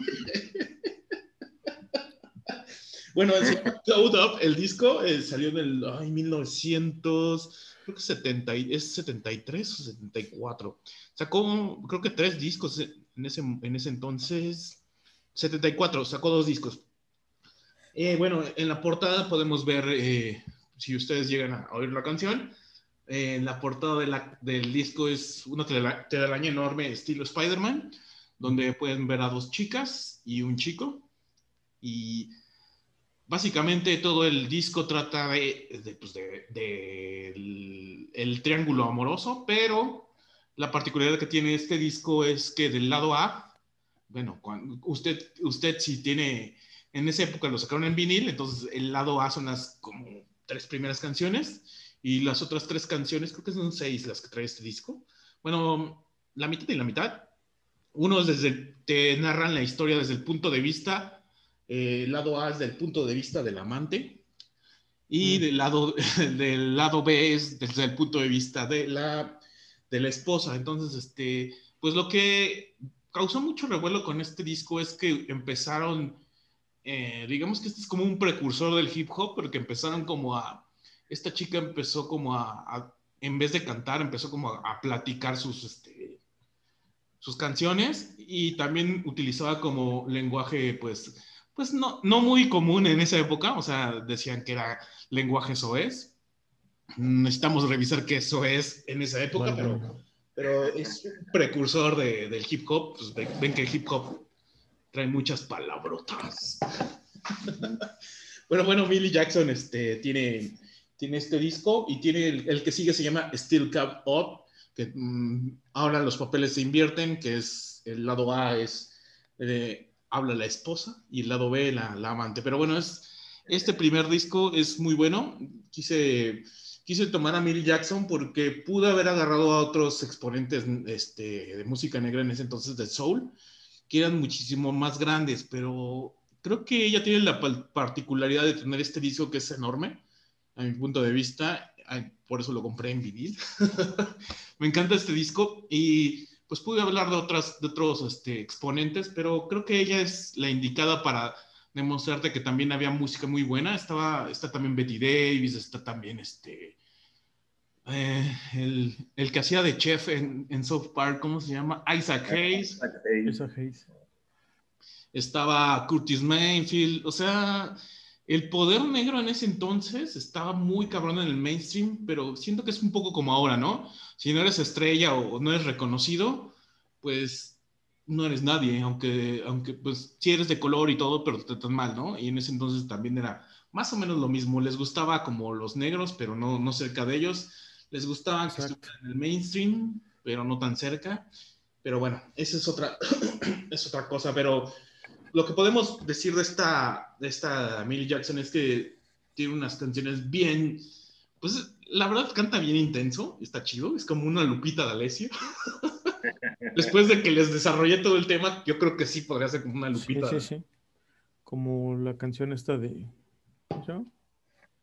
Bueno, el Cloud Up, el disco, eh, salió en el ay, 1900, creo que 70, y- es 73 o 74. Sacó, creo que tres discos en ese, en ese entonces. 74, sacó dos discos. Eh, bueno, en la portada podemos ver, eh, si ustedes llegan a oír la canción, eh, la portada de la- del disco es una telaraña enorme estilo Spider-Man, donde pueden ver a dos chicas y un chico. Y básicamente todo el disco trata de, pues, de el, el triángulo amoroso, pero la particularidad que tiene este disco es que del lado A, bueno, cuando usted, usted si tiene, en esa época lo sacaron en vinil, entonces el lado A son las como tres primeras canciones y las otras tres canciones, creo que son seis las que trae este disco. Bueno, la mitad y la mitad. Uno es desde, te narran la historia desde el punto de vista, eh, lado A es del punto de vista del amante y Mm. del, lado, del lado B es desde el punto de vista de la, de la esposa. Entonces, este, pues lo que causó mucho revuelo con este disco es que empezaron, eh, digamos que este es como un precursor del hip hop, porque empezaron como a, esta chica empezó como a, a- en vez de cantar, empezó como a, a platicar sus, este, sus canciones y también utilizaba como lenguaje, pues, pues no, no muy común en esa época, o sea, decían que era lenguaje soez. Necesitamos revisar qué eso es en esa época, Bueno, pero, pero es un precursor de- del hip hop. Pues ven que el hip hop trae muchas palabrotas. bueno, bueno, Millie Jackson este, tiene, tiene este disco y tiene el, que sigue se llama Still Cup Up, que mm, ahora los papeles se invierten, que es el lado A es eh, habla la esposa y el lado B la, la amante. Pero bueno, es, este primer disco es muy bueno. Quise quise tomar a Millie Jackson porque pude haber agarrado a otros exponentes este, de música negra en ese entonces de soul, que eran muchísimo más grandes, pero creo que ella tiene la particularidad de tener este disco que es enorme, a mi punto de vista, por eso lo compré en vinil. Me encanta este disco y pues pude hablar de, otras, de otros este, exponentes, pero creo que ella es la indicada para demostrarte que también había música muy buena. Estaba, está también Betty Davis, está también este, eh, el, el, que hacía de chef en, en, South Park, ¿cómo se llama? Isaac Hayes. Isaac Hayes. Estaba Curtis Mayfield, o sea, el poder negro en ese entonces estaba muy cabrón en el mainstream, pero siento que es un poco como ahora, ¿no? Si no eres estrella o no eres reconocido, pues no eres nadie, aunque, aunque pues sí eres de color y todo, pero te tratan mal, ¿no? Y en ese entonces también era más o menos lo mismo. Les gustaba como los negros, pero no, no cerca de ellos. Les gustaba que estuvieran en el mainstream, pero no tan cerca. Pero bueno, esa es otra, es otra cosa. Pero lo que podemos decir de esta, de esta Millie Jackson es que tiene unas canciones bien, pues la verdad canta bien intenso, está chido, es como una Lupita D'Alessio. Después de que les desarrollé todo el tema, yo creo que sí podría ser como una lupita. Sí, sí, sí. Como la canción esta de. ¿cómo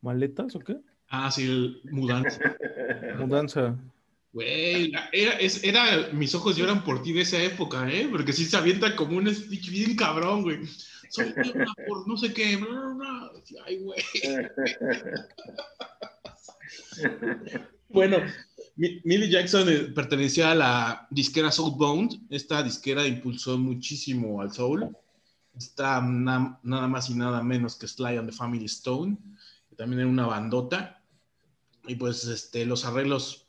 ¿Maletas o qué? Ah, sí, el Mudanza. Mudanza. Güey, era, era, mis ojos lloran por ti de esa época, ¿eh? Porque sí se avienta como un speech bien cabrón, güey. Soy por no sé qué. Ay, güey. bueno, Millie Jackson eh, pertenecía a la disquera Soulbound. Esta disquera impulsó muchísimo al soul. Está nada más y nada menos que Sly and the Family Stone, que también era una bandota. Y pues este, los arreglos,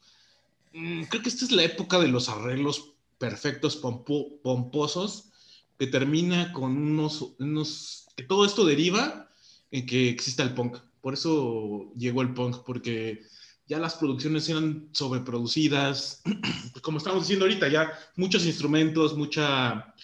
mm, creo que esta es la época de los arreglos perfectos, pomposos, que termina con unos, unos, que todo esto deriva en que exista el punk. Por eso llegó el punk, porque ya las producciones eran sobreproducidas, como estamos diciendo ahorita, ya muchos instrumentos, mucha,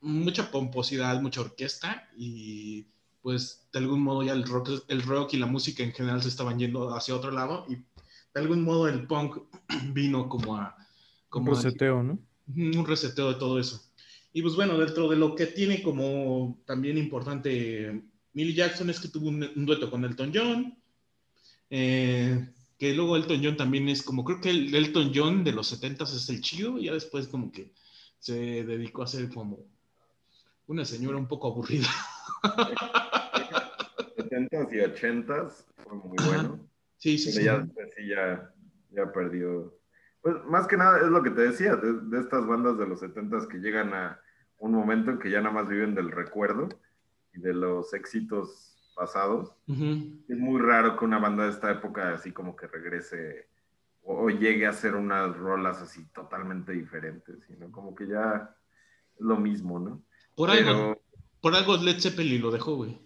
mucha pomposidad, mucha orquesta y pues de algún modo ya el rock, el rock y la música en general se estaban yendo hacia otro lado y de algún modo el punk vino como a... Como un reseteo, ¿no? Un reseteo de todo eso. Y pues bueno, dentro de lo que tiene como también importante Millie Jackson es que tuvo un, un dueto con Elton John, eh, que luego Elton John también es como, creo que el Elton John de los 70 es el chido, y ya después como que se dedicó a ser como una señora un poco aburrida. 70s y 80s fue muy bueno. Sí, sí, sí. Ya después sí ya, ya perdió. Pues más que nada es lo que te decía, de, estas bandas de los 70s que llegan a un momento en que ya nada más viven del recuerdo y de los éxitos pasados. Es muy raro que una banda de esta época así como que regrese o, llegue a hacer unas rolas así totalmente diferentes, sino como que ya es lo mismo, ¿no? Por algo, por algo Led Zeppelin lo dejó, güey.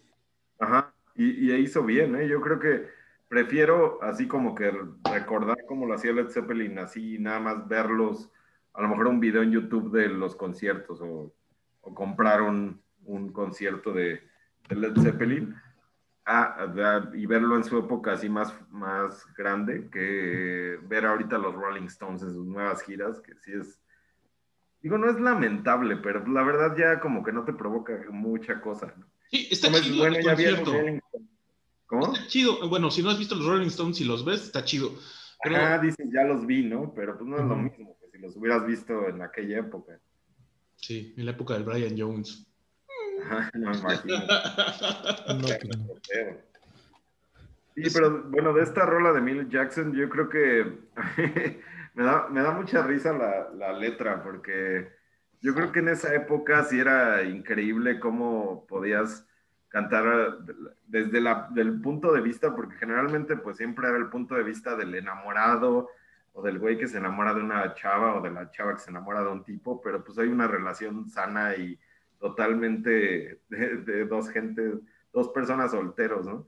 Ajá, y, y hizo bien, ¿eh? Yo creo que prefiero así como que recordar cómo lo hacía Led Zeppelin, así nada más verlos, a lo mejor un video en YouTube de los conciertos o, o comprar un, un concierto de, Led Zeppelin Ah, y verlo en su época así más, más grande que ver ahorita los Rolling Stones en sus nuevas giras, que sí es, digo, no es lamentable, pero la verdad ya como que no te provoca mucha cosa. Sí, está chido. Bueno, ya ¿Cómo? Está chido. Bueno, si no has visto los Rolling Stones y los ves, está chido. Ah, dicen, ya los vi, ¿no? Pero pues no es lo mismo que si los hubieras visto en aquella época. Sí, en la época del Brian Jones. no imagino. Sí, pero bueno, de esta rola de Millie Jackson, yo creo que me, da, me da mucha risa la, la, letra, porque yo creo que en esa época sí era increíble cómo podías cantar desde la, el punto de vista, porque generalmente pues siempre era el punto de vista del enamorado o del güey que se enamora de una chava o de la chava que se enamora de un tipo, pero pues hay una relación sana y totalmente de, dos gentes, dos personas solteros, ¿no?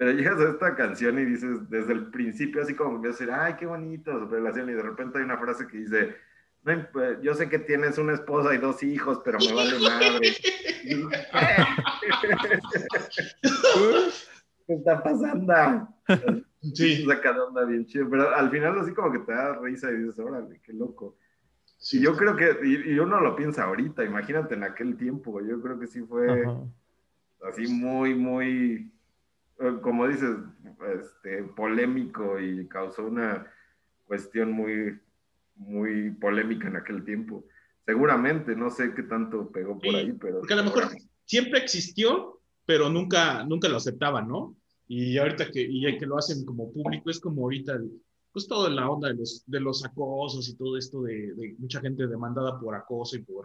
Pero llegas a esta canción y dices, desde el principio, así como que a decir, ay, qué bonito su relación, y de repente hay una frase que dice, yo sé que tienes una esposa y dos hijos, pero me vale madre. ¿Qué está pasando? Sí. Saca onda bien chido, pero al final así como que te da risa y dices, órale, qué loco. Sí, yo creo que, y, y, uno lo piensa ahorita, imagínate en aquel tiempo, yo creo que sí fue Ajá. así muy, muy, como dices, este, polémico y causó una cuestión muy, muy polémica en aquel tiempo. Seguramente, no sé qué tanto pegó por Sí, ahí, pero... Porque a lo mejor siempre existió, pero nunca, nunca lo aceptaban, ¿no? Y ahorita que, y que lo hacen como público, es como ahorita, pues todo en la onda de los, de los acosos y todo esto de, de mucha gente demandada por acoso y por,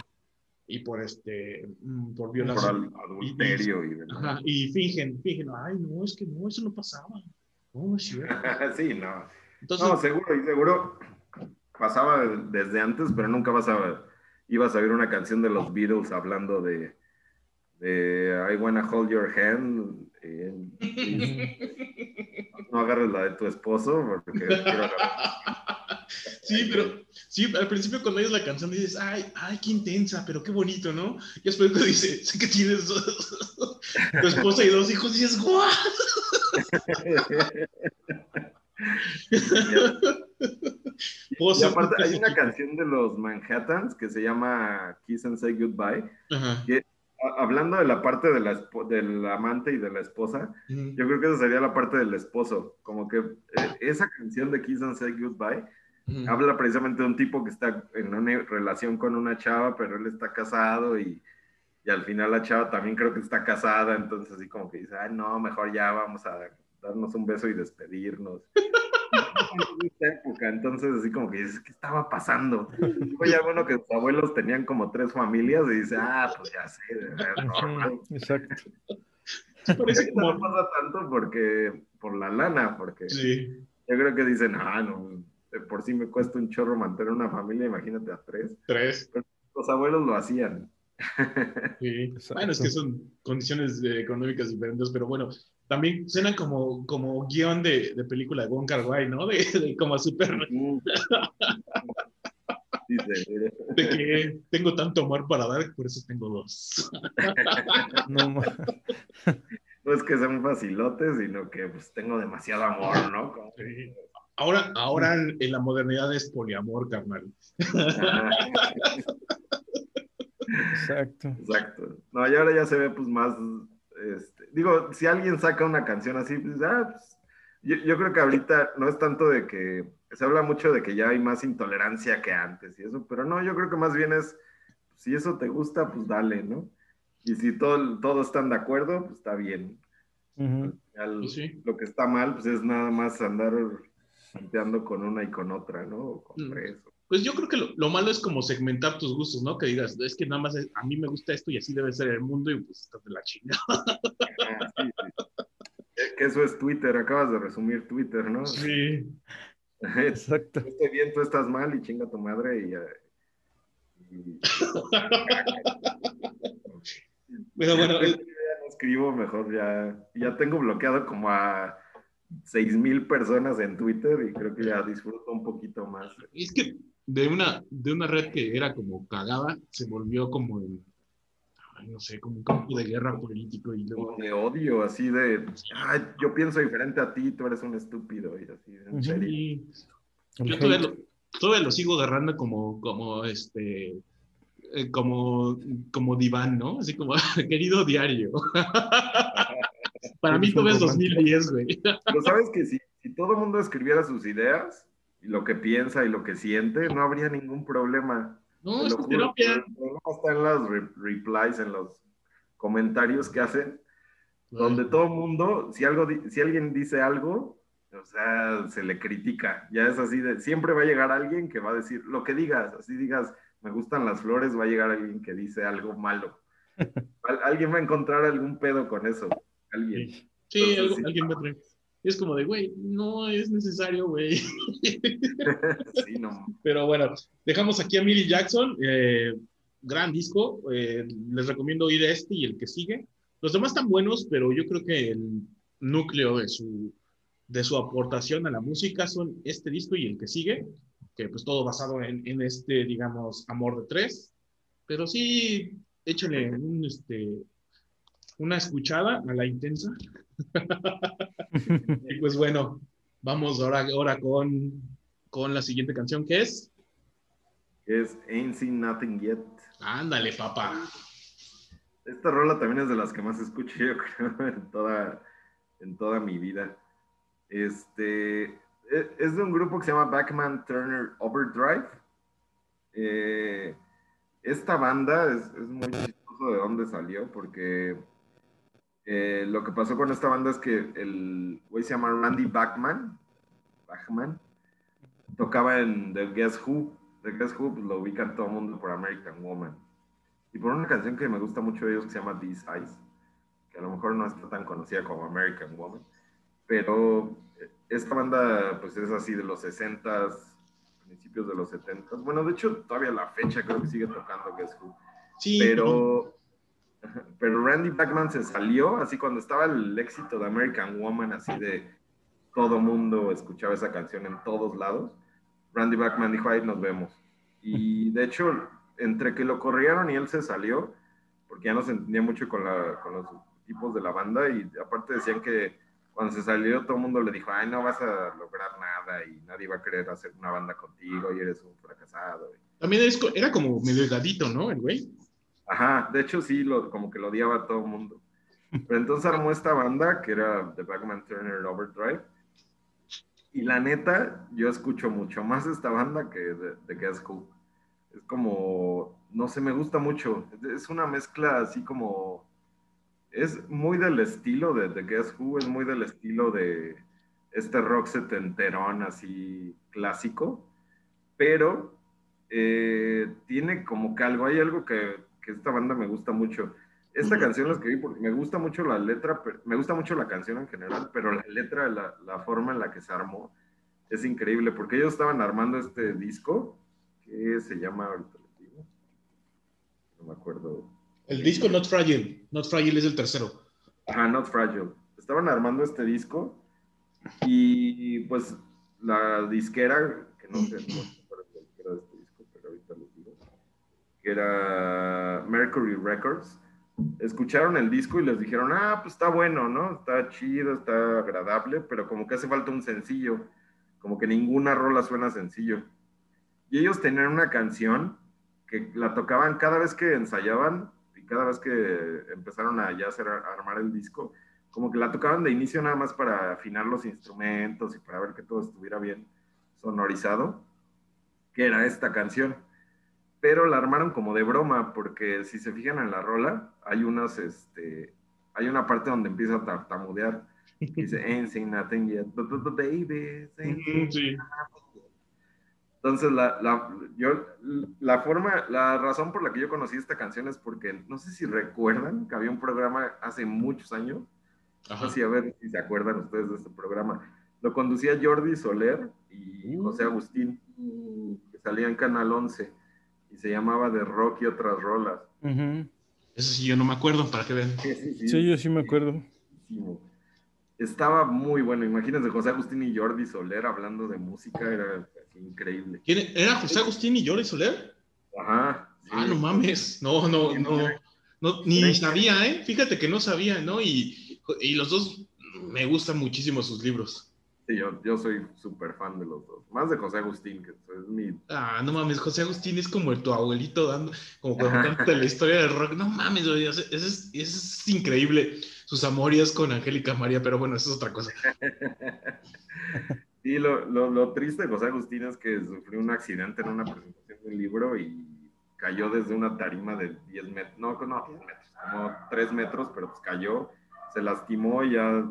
y por este, mm, por por violación. al- adulterio y demás. Ajá, y fingen, fingen, ay, no, es que no, eso no pasaba. No, es cierto. sí, no. Entonces, No, seguro, y seguro pasaba desde antes, pero nunca vas a, ibas a ver una canción de los Beatles hablando de, de I wanna hold your hand. eh, y no agarres la de tu esposo, porque quiero agarrar- Sí, pero sí, al principio cuando oyes la canción dices, ay, ay, qué intensa, pero qué bonito, ¿no? Y después cuando dice, sé que tienes dos- tu esposa y dos hijos, dices, ¡guau! Y aparte, hay una canción de los Manhattans que se llama Kiss and Say Goodbye. Ajá. A- Hablando de la parte de la del amante y de la esposa, Ujú. yo creo que esa sería la parte del esposo. Como que eh, esa canción de Kiss and Say Goodbye Habla precisamente de un tipo que está en una relación con una chava, pero él está casado y, y al final la chava también creo que está casada, entonces así como que dice, ay no, mejor ya vamos a darnos un beso y despedirnos. En esta época, entonces así como que dices, ¿qué estaba pasando? Oye, bueno que sus abuelos tenían como tres familias y dice, ah, pues ya sé, normal. Exacto. Parece Ahorita no como... pasa tanto porque, por la lana, porque Sí. yo creo que dicen, ah, no, de por sí me cuesta un chorro mantener una familia, imagínate a tres. Tres. Los abuelos lo hacían. Sí. Exacto. Bueno, es que son condiciones eh, económicas diferentes, pero bueno, también suena como, como guion de, de película de Wong Kar Wai, ¿no? De, de como súper, Mm. Dice, de que tengo tanto amor para dar, por eso tengo dos. No, no es que sean facilotes, sino que pues tengo demasiado amor, ¿no? Como- Sí. Ahora, ahora en en la modernidad es poliamor, carnal. Exacto. exacto. No, y ahora ya se ve pues más, este, digo, si alguien saca una canción así, pues, ah, pues, yo, yo creo que ahorita no es tanto de que, se habla mucho de que ya hay más intolerancia que antes y eso, pero no, yo creo que más bien es, si eso te gusta, pues dale, ¿no? Y si todo, todos están de acuerdo, pues está bien. Al- Pues sí. Lo que está mal, pues es nada más andar tanteando con una y con otra, ¿no? O con Mm. tres. Pues yo creo que lo, lo malo es como segmentar tus gustos, ¿no? Que digas, es que nada más es- a mí me gusta esto y así debe ser el mundo y pues estás de la chingada. Ah, sí, sí. Que- Que eso es Twitter, acabas de resumir Twitter, ¿no? Sí. Exacto. Yo estoy bien, tú estás mal y chinga tu madre y... eh, y- Pero bueno, Yo eh, ya no escribo, mejor ya, ya tengo bloqueado como a seis mil personas en Twitter y creo que ya disfruto un poquito más. es que de una, de una red que era como cagada, se volvió como en, ay, no sé, como un campo de guerra político y luego... Como de odio, así de, "Ay, yo pienso diferente a ti, tú eres un estúpido y así, en Ujú. serio. El yo todavía lo, todavía lo sigo agarrando como, como este, eh, como, como diván, ¿no? Así como, querido diario. Para mí todo es romántico. 2010, güey. Pero sabes que si, si todo el mundo escribiera sus ideas y lo que piensa y lo que siente, no habría ningún problema. No, es que terapia. El problema está en re- replies, en los comentarios que hacen, donde todo el mundo, si, algo, si alguien dice algo, o sea, se le critica. Ya es así de, siempre va a llegar alguien que va a decir, lo que digas, así digas, me gustan las flores, va a llegar alguien que dice algo malo. Al- alguien va a encontrar algún pedo con eso. Alguien. Sí, Entonces, algo- sí. alguien me trae. Es como de, güey, no es necesario, güey. sí, no. Pero bueno, dejamos aquí a Millie Jackson. eh, gran disco. eh, les recomiendo oír este y el que sigue. Los demás están buenos, pero yo creo que el núcleo de su, de su aportación a la música son este disco y el que sigue, que pues todo basado en, en este, digamos, amor de tres. Pero sí, échale un, este, una escuchada a la intensa. y pues bueno, Vamos ahora, ahora con, con la siguiente canción, que es? Es Ain't Seen Nothing Yet. Ándale, papá. Esta rola también es de las que más escucho yo creo en toda, en toda mi vida. Este, e, es de un grupo que se llama Backman Turner Overdrive. Eh, esta banda es, es, muy chistoso de dónde salió, porque eh, lo que pasó con esta banda es que el güey se llama Randy Bachman, Bachman tocaba en The Guess Who. The Guess Who pues, lo ubican todo el mundo por American Woman. Y por una canción que me gusta mucho de ellos que se llama These Eyes, que a lo mejor no está tan conocida como American Woman, pero esta banda pues es así de los 60s, principios de los 70s. Bueno, de hecho todavía la fecha creo que sigue tocando Guess Who. Sí. Pero, pero Randy Bachman se salió así cuando estaba el éxito de American Woman, así de todo mundo escuchaba esa canción en todos lados. Randy Bachman dijo, ahí nos vemos. Y de hecho, entre que lo corrieron y él se salió, porque ya no se entendía mucho con, la, con los tipos de la banda y aparte decían que cuando se salió todo el mundo le dijo, ay, no vas a lograr nada y nadie va a querer hacer una banda contigo y eres un fracasado. También era como medio delgadito, ¿no? El güey. Ajá, de hecho sí, lo, como que lo odiaba a todo el mundo. Pero entonces armó esta banda que era The Backman Turner Overdrive. Y la neta, yo escucho mucho más esta banda que de, de Guess Who. Es como, no sé, me gusta mucho. Es una mezcla así como es muy del estilo de, The Guess Who, es muy del estilo de este rock setenterón así clásico, pero eh, tiene como que algo, hay algo que, que, esta banda me gusta mucho. Esta canción la escribí porque me gusta mucho la letra, me gusta mucho la canción en general, pero la letra, la, la forma en la que se armó es increíble, porque ellos estaban armando este disco que se llama, ahorita les digo, no me acuerdo el disco Not Fragile. Not Fragile es el tercero. Ajá, Not Fragile. Estaban armando este disco y pues la disquera, que no sé, no sé qué era de este disco, pero ahorita les digo, que era Mercury Records, escucharon el disco y les dijeron, ah, pues está bueno, ¿no? Está chido, está agradable, pero como que hace falta un sencillo, como que ninguna rola suena sencillo. Y ellos tenían una canción que la tocaban cada vez que ensayaban, cada vez que empezaron a ya hacer, a armar el disco, como que la tocaban de inicio nada más para afinar los instrumentos y para ver que todo estuviera bien sonorizado, que era esta canción. Pero la armaron como de broma, porque si se fijan en la rola, hay unas, este, hay una parte donde empieza a tartamudear. Dice, ain't seen nothing yet, baby, sí. Entonces, la, la, yo, la forma, la razón por la que yo conocí esta canción es porque, no sé si recuerdan que había un programa hace muchos años, así a ver si se acuerdan ustedes de este programa, lo conducía Jordi Soler y José Agustín, que salía en Canal 11, y se llamaba De Rock y otras rolas. Eso sí, yo no me acuerdo, para que vean. Sí, yo sí me acuerdo. Estaba muy bueno, imagínense José Agustín y Jordi Soler hablando de música, era increíble. ¿Quién era José Agustín y Jordi Soler? Ajá. Ah, no mames. No, no, no, no. ni sabía, ¿eh? Fíjate que no sabía, ¿no? Y, y los dos me gustan muchísimo sus libros. Sí, yo, yo soy súper fan de los dos. Más de José Agustín, que es mi. Ah, no mames, José Agustín es como tu abuelito dando, como contando la historia del rock. No mames, eso es, es increíble. Sus amorias con Angélica María, pero bueno, eso es otra cosa. Sí, lo, lo, lo, triste de José Agustín es que sufrió un accidente en una presentación de un libro y cayó desde una tarima de 10 metros, no, no, 10 metros, como 3 metros, pero pues cayó, se lastimó y ya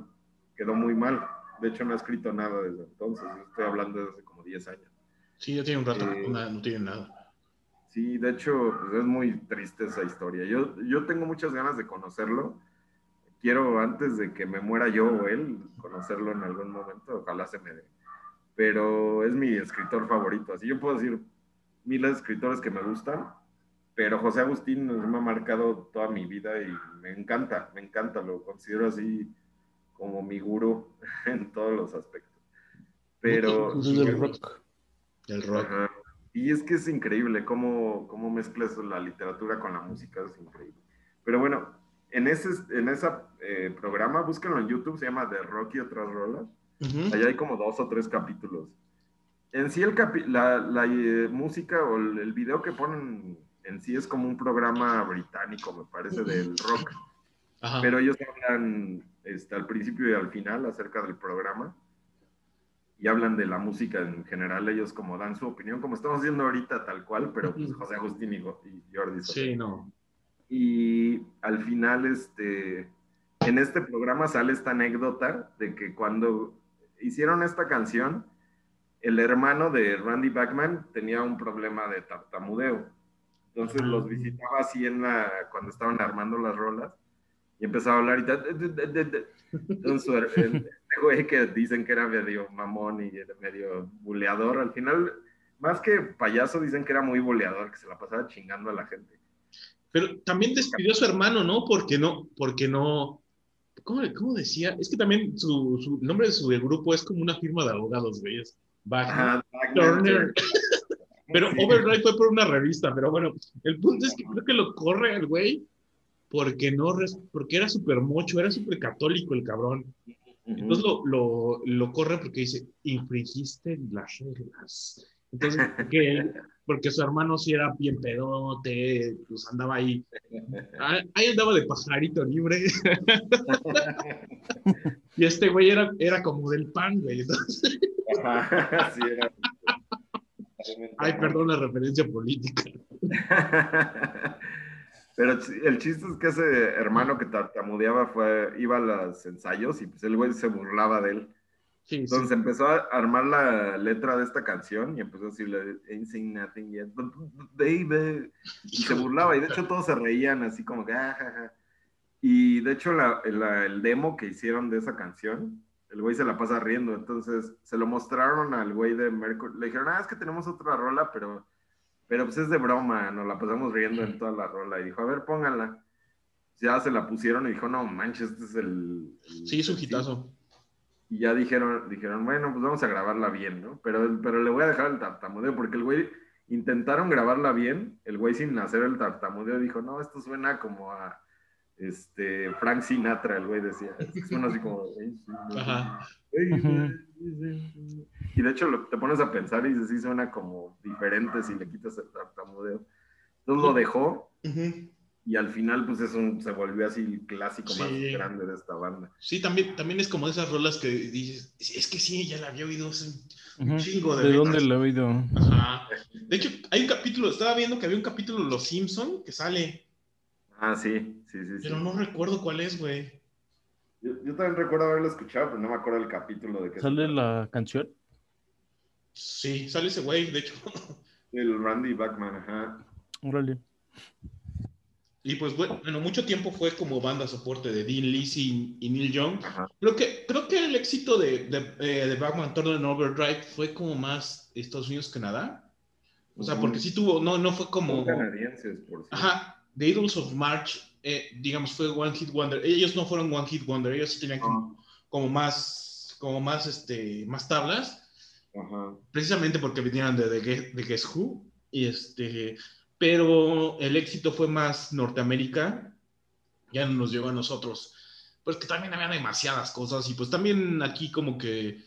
quedó muy mal. De hecho, no ha escrito nada desde entonces, estoy hablando desde hace como 10 años. Sí, ya tiene un rato, eh, no, no, tiene nada. Sí, de hecho, pues es muy triste esa historia. Yo, yo tengo muchas ganas de conocerlo. Quiero, antes de que me muera yo o él, conocerlo en algún momento. Ojalá se me dé pero es mi escritor favorito. Así yo puedo decir miles de escritores que me gustan, pero José Agustín me ha marcado toda mi vida y me encanta, me encanta, lo considero así como mi gurú en todos los aspectos. Pero... El rock. El rock. Y es que es increíble cómo, cómo mezclas la literatura con la música, es increíble. Pero bueno, en ese en esa, eh, programa, búsquenlo en YouTube, se llama The Rock y otras rolas Allá hay como dos o tres capítulos. En sí, el la, la eh, música o el, el, video que ponen en sí es como un programa británico, me parece, del rock. Pero ellos hablan este, al principio y al final acerca del programa y hablan de la música en general. Ellos como dan su opinión, como estamos haciendo ahorita tal cual, pero pues, José Agustín y, Jordi. Sí, no. Y al final, este, en este programa sale esta anécdota de que cuando hicieron esta canción, el hermano de Randy Bachman tenía un problema de tartamudeo. Entonces los visitaba así en la, cuando estaban armando las rolas y empezaba a hablar y tal. Este güey que dicen que era medio mamón y medio buleador, al final, más que payaso, dicen que era muy buleador, que se la pasaba chingando a la gente. Pero también despidió a su hermano, ¿no? Porque no, porque no, ¿cómo, cómo decía? Es que también su, su nombre de su grupo es como una firma de abogados, güey. Es Turner. Pero Overdrive fue por una revista, pero bueno, el punto es que creo que lo corre el güey porque no porque era súper mocho, era súper católico el cabrón. Entonces lo, lo, lo, corre porque dice, infringiste las reglas. Entonces, porque, porque su hermano sí era bien pedote, pues andaba ahí, ah, ahí andaba de pajarito libre. y este güey era, era como del pan, güey. Entonces... sí, era. Ay, perdón la referencia política. Pero el chiste es que ese hermano que tartamudeaba fue, iba a los ensayos y pues el güey se burlaba de él. Entonces empezó a armar la letra de esta canción y empezó a decirle, ain't seen nothing yet, baby. Y se burlaba y de hecho todos se reían así como que, ah, Y de hecho la, el demo que hicieron de esa canción, el güey se la pasa riendo. Entonces se lo mostraron al güey de Mercury. Le dijeron, ah, es que tenemos otra rola, pero pero pues es de broma, nos la pasamos riendo en toda la rola. Y dijo, a ver, póngala. Ya se la pusieron y dijo, no manches, este es el. sí, es un hitazo. Y ya dijeron, dijeron, bueno, pues vamos a grabarla bien, ¿no? Pero, pero le voy a dejar el tartamudeo, porque el güey intentaron grabarla bien, el güey sin hacer el tartamudeo dijo, no, esto suena como a este Frank Sinatra, el güey decía. Suena así como. Ajá. Y de hecho te pones a pensar y dices, sí suena como diferente si le quitas el tartamudeo. Entonces lo dejó y al final pues es un, se volvió así el clásico más grande de esta banda. Sí, también, también es como esas rolas que dices, es que sí, ya la había oído hace un chingo de ¿De dónde la he oído? Ajá. De hecho, hay un capítulo, estaba viendo que había un capítulo de Los Simpson que sale. Ah, sí, sí, sí. Pero no recuerdo cuál es, güey. Yo, yo, también recuerdo haberlo escuchado, pero no me acuerdo el capítulo de que ¿Sale la canción? Sí, sale ese güey, de hecho. El Randy Bachman, ajá. Órale. Y pues bueno, mucho tiempo fue como banda soporte de Dean Lisi y Neil Young. Creo que, creo que el éxito de, de, eh, de Bachman Turner Overdrive fue como más Estados Unidos que nada. O sea, porque sí tuvo, no, no fue como. canadienses, por Ajá, The Idols of March, eh, digamos, fue One Hit Wonder. Ellos no fueron One Hit Wonder, ellos tenían como, como más, como más, este, más tablas precisamente porque vinieron de, de, Guess Who, y este, pero el éxito fue más Norteamérica, ya nos llegó a nosotros, pues que también había demasiadas cosas, y pues también aquí como que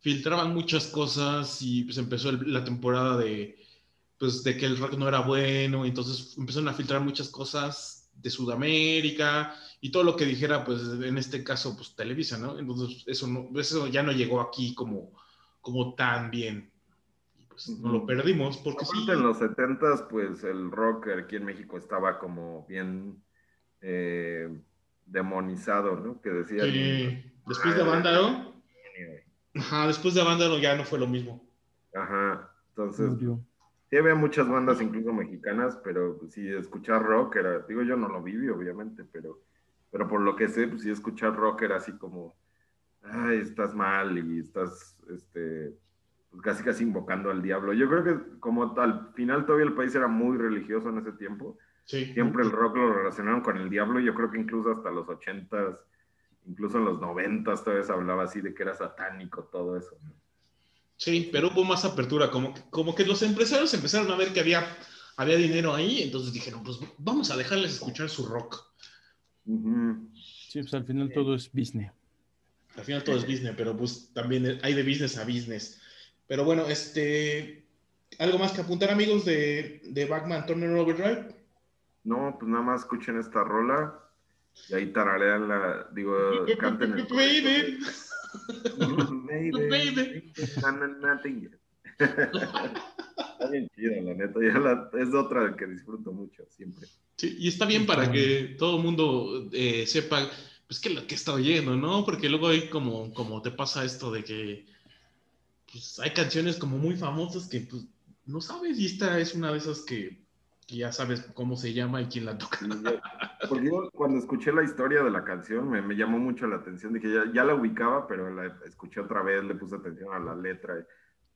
filtraban muchas cosas, y pues empezó la temporada de, pues de que el rock no era bueno, entonces empezaron a filtrar muchas cosas de Sudamérica y todo lo que dijera, pues en este caso, pues Televisa, ¿no? Entonces eso, no, eso ya no llegó aquí como, como tan bien. pues no lo perdimos porque sí. En los 70 pues el rock aquí en México estaba como bien eh, demonizado, ¿no? Que decía. Después de Vándalo. Ajá, después de Vándalo ya no fue lo mismo. Ajá, entonces. Sí, había muchas bandas, incluso mexicanas, pero si escuchar rock era, digo, yo no lo viví, obviamente, pero, pero por lo que sé, pues si escuchar rock era así como, ay, estás mal y estás, este, pues, casi casi invocando al diablo. Yo creo que como al final todavía el país era muy religioso en ese tiempo. Siempre el rock lo relacionaron con el diablo. Yo creo que incluso hasta los ochentas, incluso en los noventas todavía se hablaba así de que era satánico todo eso. Sí, pero hubo más apertura, como que, como que los empresarios empezaron a ver que había, había dinero ahí, entonces dijeron, pues vamos a dejarles escuchar su rock. Sí, pues al final todo es business. Al final todo es business, pero pues también hay de business a business. Pero bueno, este, ¿algo más que apuntar, amigos, de, de Batman Turner Overdrive? No, pues nada más escuchen esta rola y ahí tararean la, digo, canten el Baby. Baby, na, nothing. Está bien chida, la neta. ya la- es otra que disfruto mucho, siempre. Sí, y está bien para que todo el mundo eh, sepa, pues, que lo que está oyendo, ¿no? Porque luego hay como, como te pasa esto de que, pues, hay canciones como muy famosas que, pues, no sabes, y esta es una de esas que, que ya sabes cómo se llama y quién la toca. Porque yo cuando escuché la historia de la canción me, me llamó mucho la atención, de que ya, ya la ubicaba, pero la escuché otra vez, le puse atención a la letra. Y,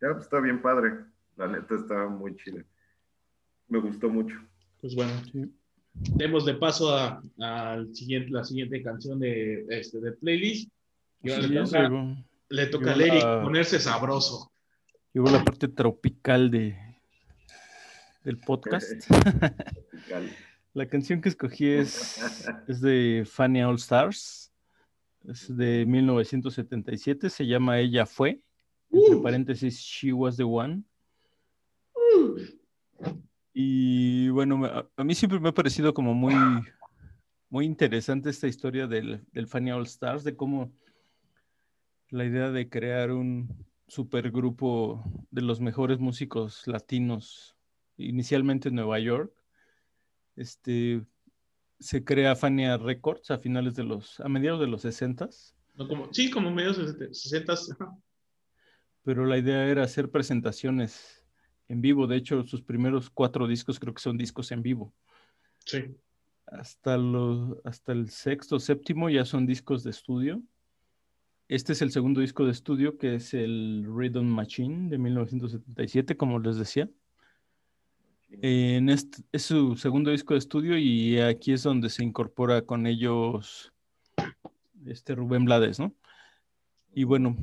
ya, pues está bien padre. La neta está muy chida. Me gustó mucho. Pues bueno, Sí. demos de paso a, siguiente, la siguiente canción de, este, de playlist. Y ahora Sí, le, toca, llegó, le toca a Eric la- ponerse sabroso. llegó la parte tropical de, del podcast. La canción que escogí es, es de Fanny All Stars. Es de 1977. Se llama Ella Fue. Entre Uh. paréntesis, She Was the One. Y bueno, a, a mí siempre me ha parecido como muy, muy interesante esta historia del, del Fanny All Stars, de cómo la idea de crear un supergrupo de los mejores músicos latinos, inicialmente en Nueva York, este, se crea Fania Records a finales de los, a mediados de los 60 No como, sí, como medios 60 pero la idea era hacer presentaciones en vivo. De hecho, sus primeros cuatro discos creo que son discos en vivo. Sí. Hasta, los, hasta el sexto, séptimo ya son discos de estudio. Este es el segundo disco de estudio, que es el Rhythm Machine de 1977, como les decía. En este, es su segundo disco de estudio y aquí es donde se incorpora con ellos este Rubén Blades, ¿no? Y bueno,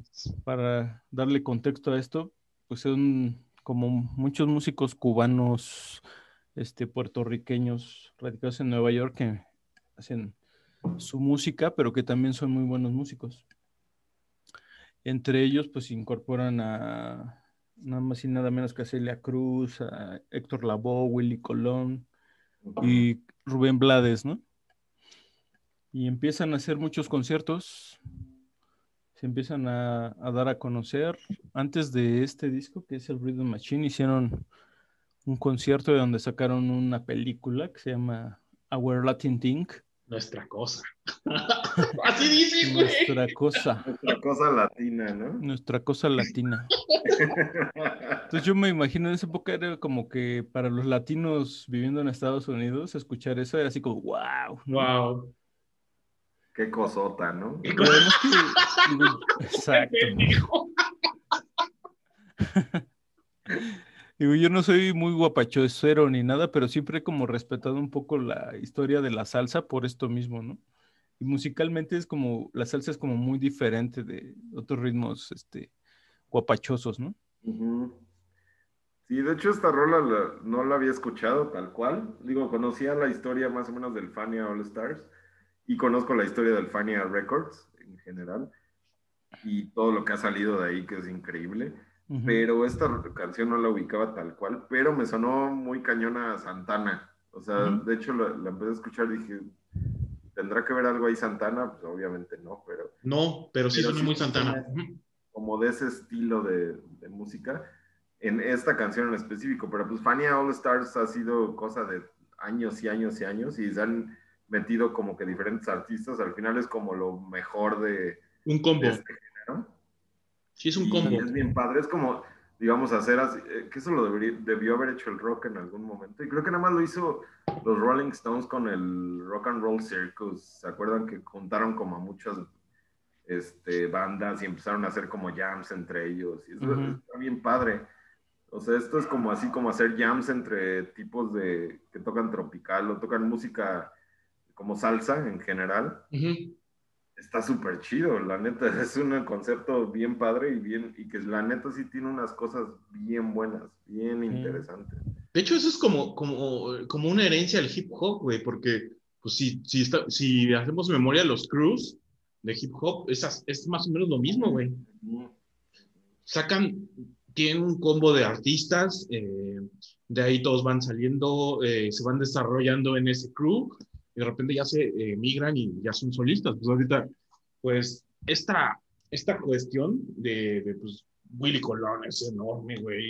para darle contexto a esto, pues son como muchos músicos cubanos, este, puertorriqueños radicados en Nueva York que hacen su música, pero que también son muy buenos músicos. Entre ellos, pues incorporan a nada más y nada menos que a Celia Cruz, a Héctor Lavoe, Willy Colón y Rubén Blades, ¿no? Y empiezan a hacer muchos conciertos, se empiezan a, a, dar a conocer. Antes de este disco, que es el Rhythm Machine, hicieron un concierto de donde sacaron una película que se llama Our Latin Thing. Nuestra cosa. Así dice, güey. Nuestra cosa. Nuestra cosa latina, ¿no? Nuestra cosa latina. Entonces yo me imagino en esa época era como que para los latinos viviendo en Estados Unidos, escuchar eso era así como, wow. Wow. Qué cosota, ¿no? Exacto. Digo, yo no soy muy guapachocero ni nada, pero siempre he como respetado un poco la historia de la salsa por esto mismo, ¿no? Y musicalmente es como, la salsa es como muy diferente de otros ritmos, este, guapachosos, ¿no? Sí, de hecho esta rola la, no la había escuchado tal cual. Digo, conocía la historia más o menos del Fania All Stars y conozco la historia del Fania Records en general y todo lo que ha salido de ahí que es increíble. Uh -huh. Pero esta canción no la ubicaba tal cual, pero me sonó muy cañona Santana. O sea, uh -huh. de hecho la, la, empecé a escuchar y dije, ¿tendrá que ver algo ahí Santana? Pues obviamente no, pero... No, pero sí suena muy Santana. Como de ese estilo de, de, música, en esta canción en específico, pero pues Fania All Stars ha sido cosa de años y años y años y se han metido como que diferentes artistas, al final es como lo mejor de... Un combo. De este. Sí, es un combo. Es bien padre, es como, digamos, hacer así, eh, que eso lo debería, debió haber hecho el rock en algún momento. Y creo que nada más lo hizo los Rolling Stones con el Rock and Roll Circus. ¿Se acuerdan que juntaron como a muchas este, bandas y empezaron a hacer como jams entre ellos? Y eso uh -huh. está bien padre. O sea, esto es como así como hacer jams entre tipos de que tocan tropical o tocan música como salsa en general. Uh -huh está súper chido, la neta, es un concepto bien padre y bien, y que la neta sí tiene unas cosas bien buenas, bien interesantes. De hecho, eso es como, como, como una herencia del hip hop, güey, porque pues si, si, está, si hacemos memoria, los crews, de hip hop, es, es más o menos lo mismo, güey. Sacan, tienen un combo de artistas, eh, de ahí todos van saliendo, eh, se van desarrollando en ese crew, y de repente ya se eh, migran y ya son solistas. Pues ahorita, pues, esta, esta cuestión de, de pues, Willy Colón es enorme, güey.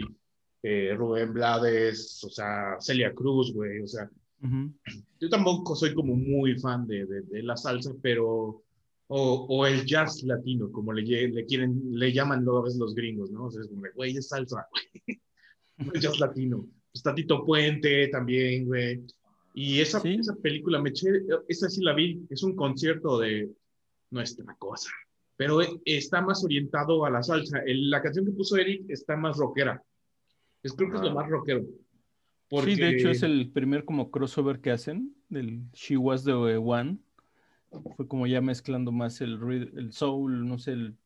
Rubén Blades, o sea, Celia Cruz, güey, o sea, yo tampoco soy como muy fan de, de, la salsa, pero o, o, el jazz latino, como le, le quieren, le llaman los, los gringos, ¿no? O sea, es como, güey, es salsa, el jazz latino. Está Tito Puente también, güey. Y esa, esa película, me eché, esa sí la vi, es un concierto de nuestra cosa, pero está más orientado a la salsa. la canción que puso Eric está más rockera. Es, creo que es lo más rockero. Sí, de hecho es el primer como crossover que hacen del She Was the One. Fue como ya mezclando más el, el soul, no sé, el,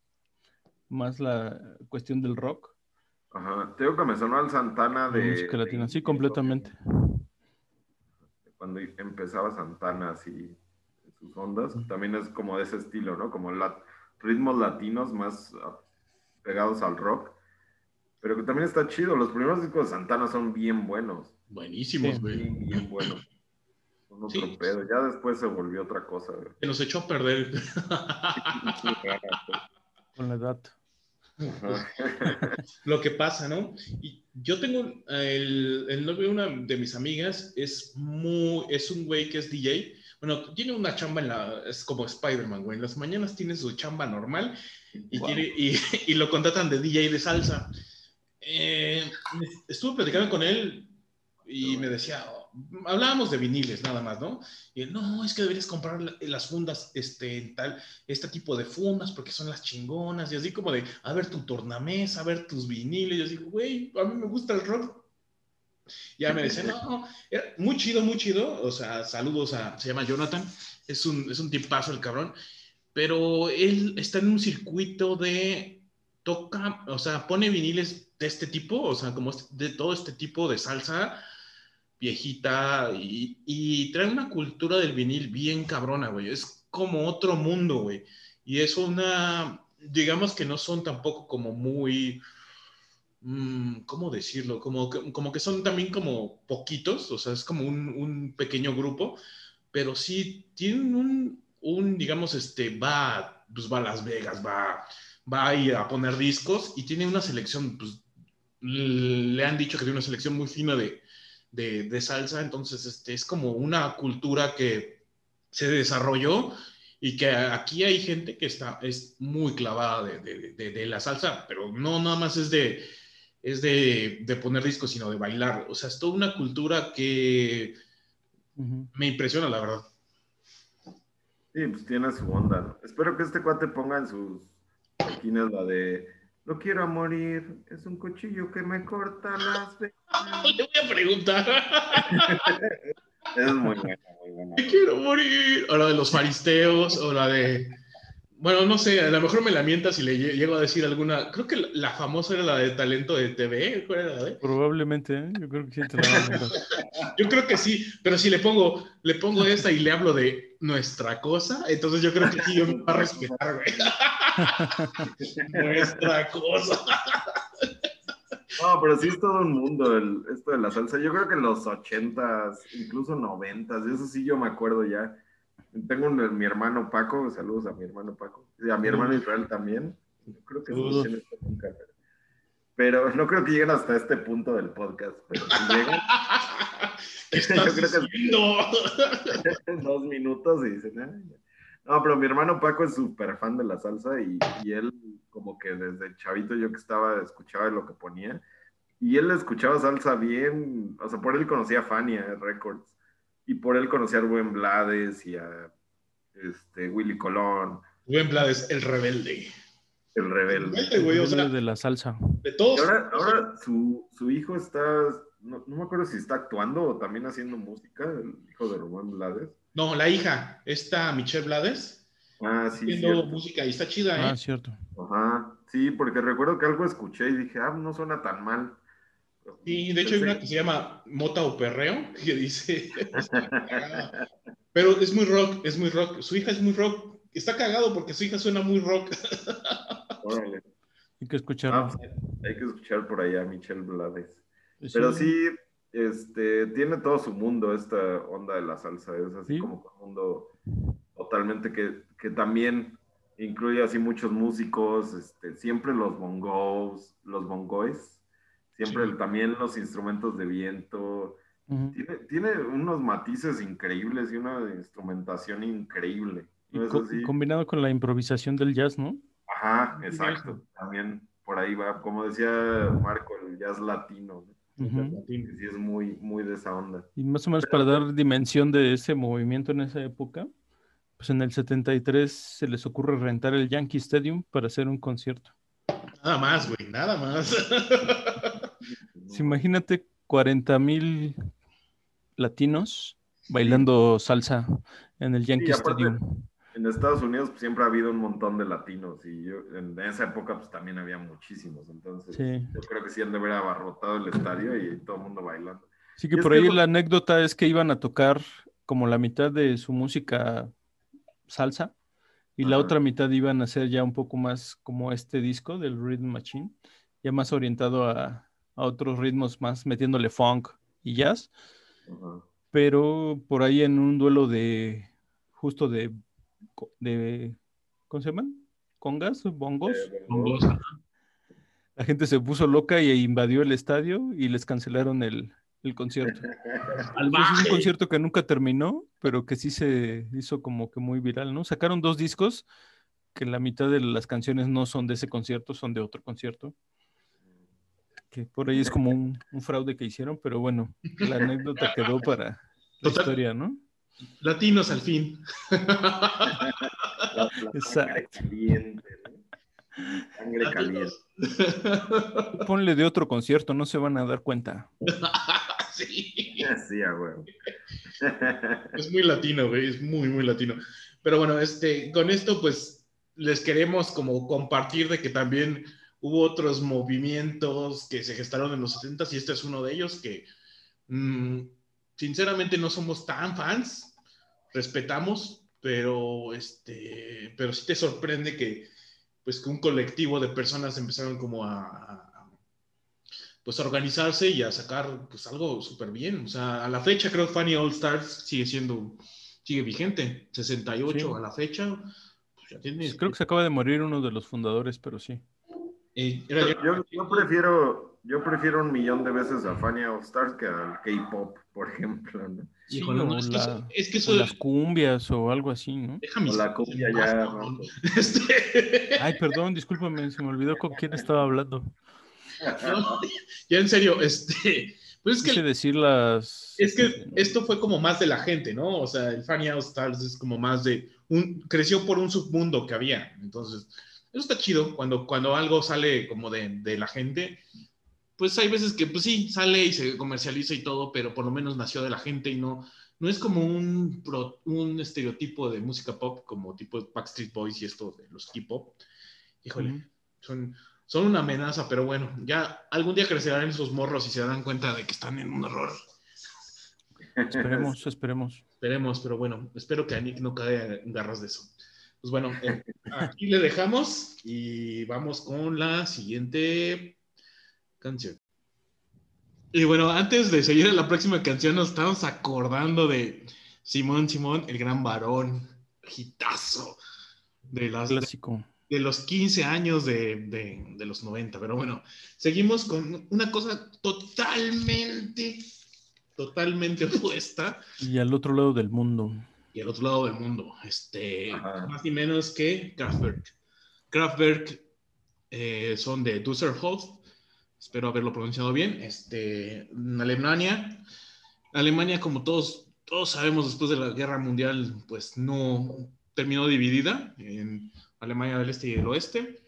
más la cuestión del rock. Ajá, tengo que me sonó al Santana de... música latina, sí, completamente. Cuando empezaba Santana así, sus ondas, también es como de ese estilo, ¿no? Como ritmos latinos más ah, pegados al rock. Pero que también está chido, los primeros discos de Santana son bien buenos. Buenísimos, güey. Bien, bien buenos. Son otro pedo. Ya después se volvió otra cosa, güey. Se nos echó a perder. Con la edad. Lo que pasa, ¿no? Y yo tengo el, el novio de una de mis amigas, es muy, es un güey que es DJ. Bueno, tiene una chamba en la, es como Spider-Man, güey. En las mañanas tiene su chamba normal y, tiene, y, y, lo contratan de DJ de salsa. Eh, estuve platicando con él y me decía, hablábamos de viniles nada más, ¿no? Y no, es que deberías comprar las fundas, este, tal, este tipo de fundas porque son las chingonas, y así como de, a ver tu tornamesa, a ver tus viniles, y yo digo, güey, a mí me gusta el rock. Ya me decía, no, muy chido, muy chido, o sea, saludos a, se llama Jonathan, es un, es un tipazo el cabrón, pero él está en un circuito de, toca, o sea, pone viniles de este tipo, o sea, como de todo este tipo de salsa, viejita y, trae una cultura del vinil bien cabrona, güey. Es como otro mundo, güey. Y es una, digamos que no son tampoco como muy, mm, ¿cómo decirlo? Como que, como que son también como poquitos, o sea, es como un, pequeño grupo, pero sí tienen un, un, digamos, este, va, pues va a Las Vegas, va, va a ir a poner discos y tiene una selección, pues le han dicho que tiene una selección muy fina de, de, salsa, entonces este, es como una cultura que se desarrolló y que aquí hay gente que está, es muy clavada de, de, la salsa, pero no nada más es de, es de, poner discos, sino de bailar. O sea, es toda una cultura que me impresiona, la verdad. Sí, pues tiene su onda. Espero que este cuate ponga en sus esquinas la de no quiero morir, es un cuchillo que me corta las venas. Le voy a preguntar. es muy buena, muy buena. quiero morir. O la de los faristeos, o la de. Bueno, no sé, a lo mejor me la mientas y le llego a decir alguna. Creo que la, famosa era la de talento de TV. ¿Cuál era la de? Probablemente, ¿eh? yo creo que sí te la Yo creo que sí, pero si le pongo, le pongo esta y le hablo de nuestra cosa, entonces yo creo que sí yo me va a respetar, güey. Nuestra cosa. No, pero sí es todo un mundo el, esto de la salsa. Yo creo que en los ochentas, incluso noventas, eso sí yo me acuerdo ya. Tengo mi hermano Paco, saludos a mi hermano Paco, y a mi hermano Israel también. Creo que nunca. Pero no creo que lleguen hasta este punto del podcast, pero si llegan, yo creo que dos minutos y dicen, ah, no, pero mi hermano Paco es súper fan de la salsa y, él como que desde chavito yo que estaba escuchaba lo que ponía y él escuchaba salsa bien, o sea, por él conocía a Fania Records y por él conocía a Rubén Blades y a este, Willy Colón. Rubén Blades, el rebelde. El rebelde. El de la salsa. De todos. ahora, ahora su, su, hijo está, no, no, me acuerdo si está actuando o también haciendo música, el hijo de Rubén Blades. No, la hija, esta Michelle Blades. Ah, sí. Haciendo música y está chida, ¿eh? Ah, cierto. Ajá, sí, porque recuerdo que algo escuché y dije, ah, no suena tan mal. Sí, de hecho hay una que se llama Mota o Perreo, que dice. Pero es muy rock, es muy rock. Su hija es muy rock. está cagado porque su hija suena muy rock. Órale. Hay que escuchar. Ah, pues, hay que escuchar por allá a Michelle Blades. Pero sí, este, tiene todo su mundo esta onda de la salsa. Es así Sí. como un mundo totalmente que, que también incluye así muchos músicos, este, siempre los bongos, los bongoes, siempre Sí. el- también los instrumentos de viento. Tiene, tiene unos matices increíbles y una instrumentación increíble. Y ¿no es co- así? combinado con la improvisación del jazz, ¿no? Ajá, exacto. También por ahí va, como decía Marco, el jazz latino, ¿no? Ujú. que sí es muy, muy de esa onda. Y más o menos para dar dimensión de ese movimiento en esa época, pues en el 73 se les ocurre rentar el Yankee Stadium para hacer un concierto. Nada más, güey, nada más. Sí, imagínate 40 mil latinos bailando salsa en el Yankee aparte- Stadium. En Estados Unidos pues, siempre ha habido un montón de latinos y yo, en esa época pues también había muchísimos, entonces Sí. yo creo que sí han de haber abarrotado el estadio y todo el mundo bailando. Así que Y por que ahí lo- la anécdota es que iban a tocar como la mitad de su música salsa y la Ajá. otra mitad iban a ser ya un poco más como este disco del Rhythm Machine, ya más orientado a, a otros ritmos más metiéndole funk y jazz, Ajá. pero por ahí en un duelo de justo de, de ¿cómo se llaman? ¿Congas? ¿Bongos? Eh, Hongos, ajá. La gente se puso loca y invadió el estadio y les cancelaron el, el concierto. Es un concierto que nunca terminó, pero que sí se hizo como que muy viral, ¿no? Sacaron dos discos que la mitad de las canciones no son de ese concierto, son de otro concierto. Que por ahí es como un, un fraude que hicieron, pero bueno, la anécdota quedó para la Total. historia, ¿no? Latinos al fin. La, la sangre Exacto. caliente, ¿no? Sangre caliente. Latinos. Ponle de otro concierto, no se van a dar cuenta. sí. Sí, a huevo. Es muy latino, güey, es muy, muy latino. Pero bueno, este, con esto, pues, les queremos como compartir de que también hubo otros movimientos que se gestaron en los 70 y este es uno de ellos que, mm, sinceramente, no somos tan fans, respetamos, pero, este, pero sí te sorprende que, pues, que un colectivo de personas empezaron como a, a- pues, a organizarse y a sacar, pues, algo súper bien. O sea, a la fecha creo que Funny All Stars sigue siendo, sigue vigente, 68 Sí. a la fecha. Pues ya tiene, Creo que se acaba de morir uno de los fundadores, pero sí. eh, era Yo, ya- yo- yo prefiero, yo prefiero un millón de veces a Fania All Stars que al K-pop, por ejemplo, ¿no? Sí, Híjole, no, o es, que eso, es que o las cumbias o algo así, ¿no? deja mis O la cumbia ya, ¿no? Este, Ay, perdón, discúlpame, se me olvidó con quién estaba hablando. no, ya en serio, este, pues es Quise que decir las... Es que esto fue como más de la gente, ¿no? O sea, el Funny All Stars es como más de un creció por un submundo que había. Entonces, eso está chido cuando, cuando algo sale como de, de la gente. Pues hay veces que, pues sí, sale y se comercializa y todo, pero por lo menos nació de la gente y no, no es como un, pro- un estereotipo de música pop como tipo Backstreet Boys y esto de los K-pop. Híjole, son, son una amenaza, pero bueno, ya algún día crecerán esos morros y se darán cuenta de que están en un error. Esperemos, esperemos. Esperemos, pero bueno, espero que a Nick no caiga en garras de eso. Pues bueno, eh, aquí le dejamos y vamos con la siguiente canción. Y bueno, antes de seguir a la próxima canción, nos estamos acordando de Simón Simón, el gran varón, gitazo de, las, Clásico. de los 15 años de, de- de los 90. Pero bueno, seguimos con una cosa totalmente, totalmente opuesta Y al otro lado del mundo. y al otro lado del mundo. Este, Ajá. más ni menos que Kraftwerk. Kraftwerk eh, son de Düsseldorf, espero haberlo pronunciado bien, este, en Alemania. Alemania, como todos, todos sabemos, después de la Guerra Mundial, pues no terminó dividida en Alemania del Este y del Oeste.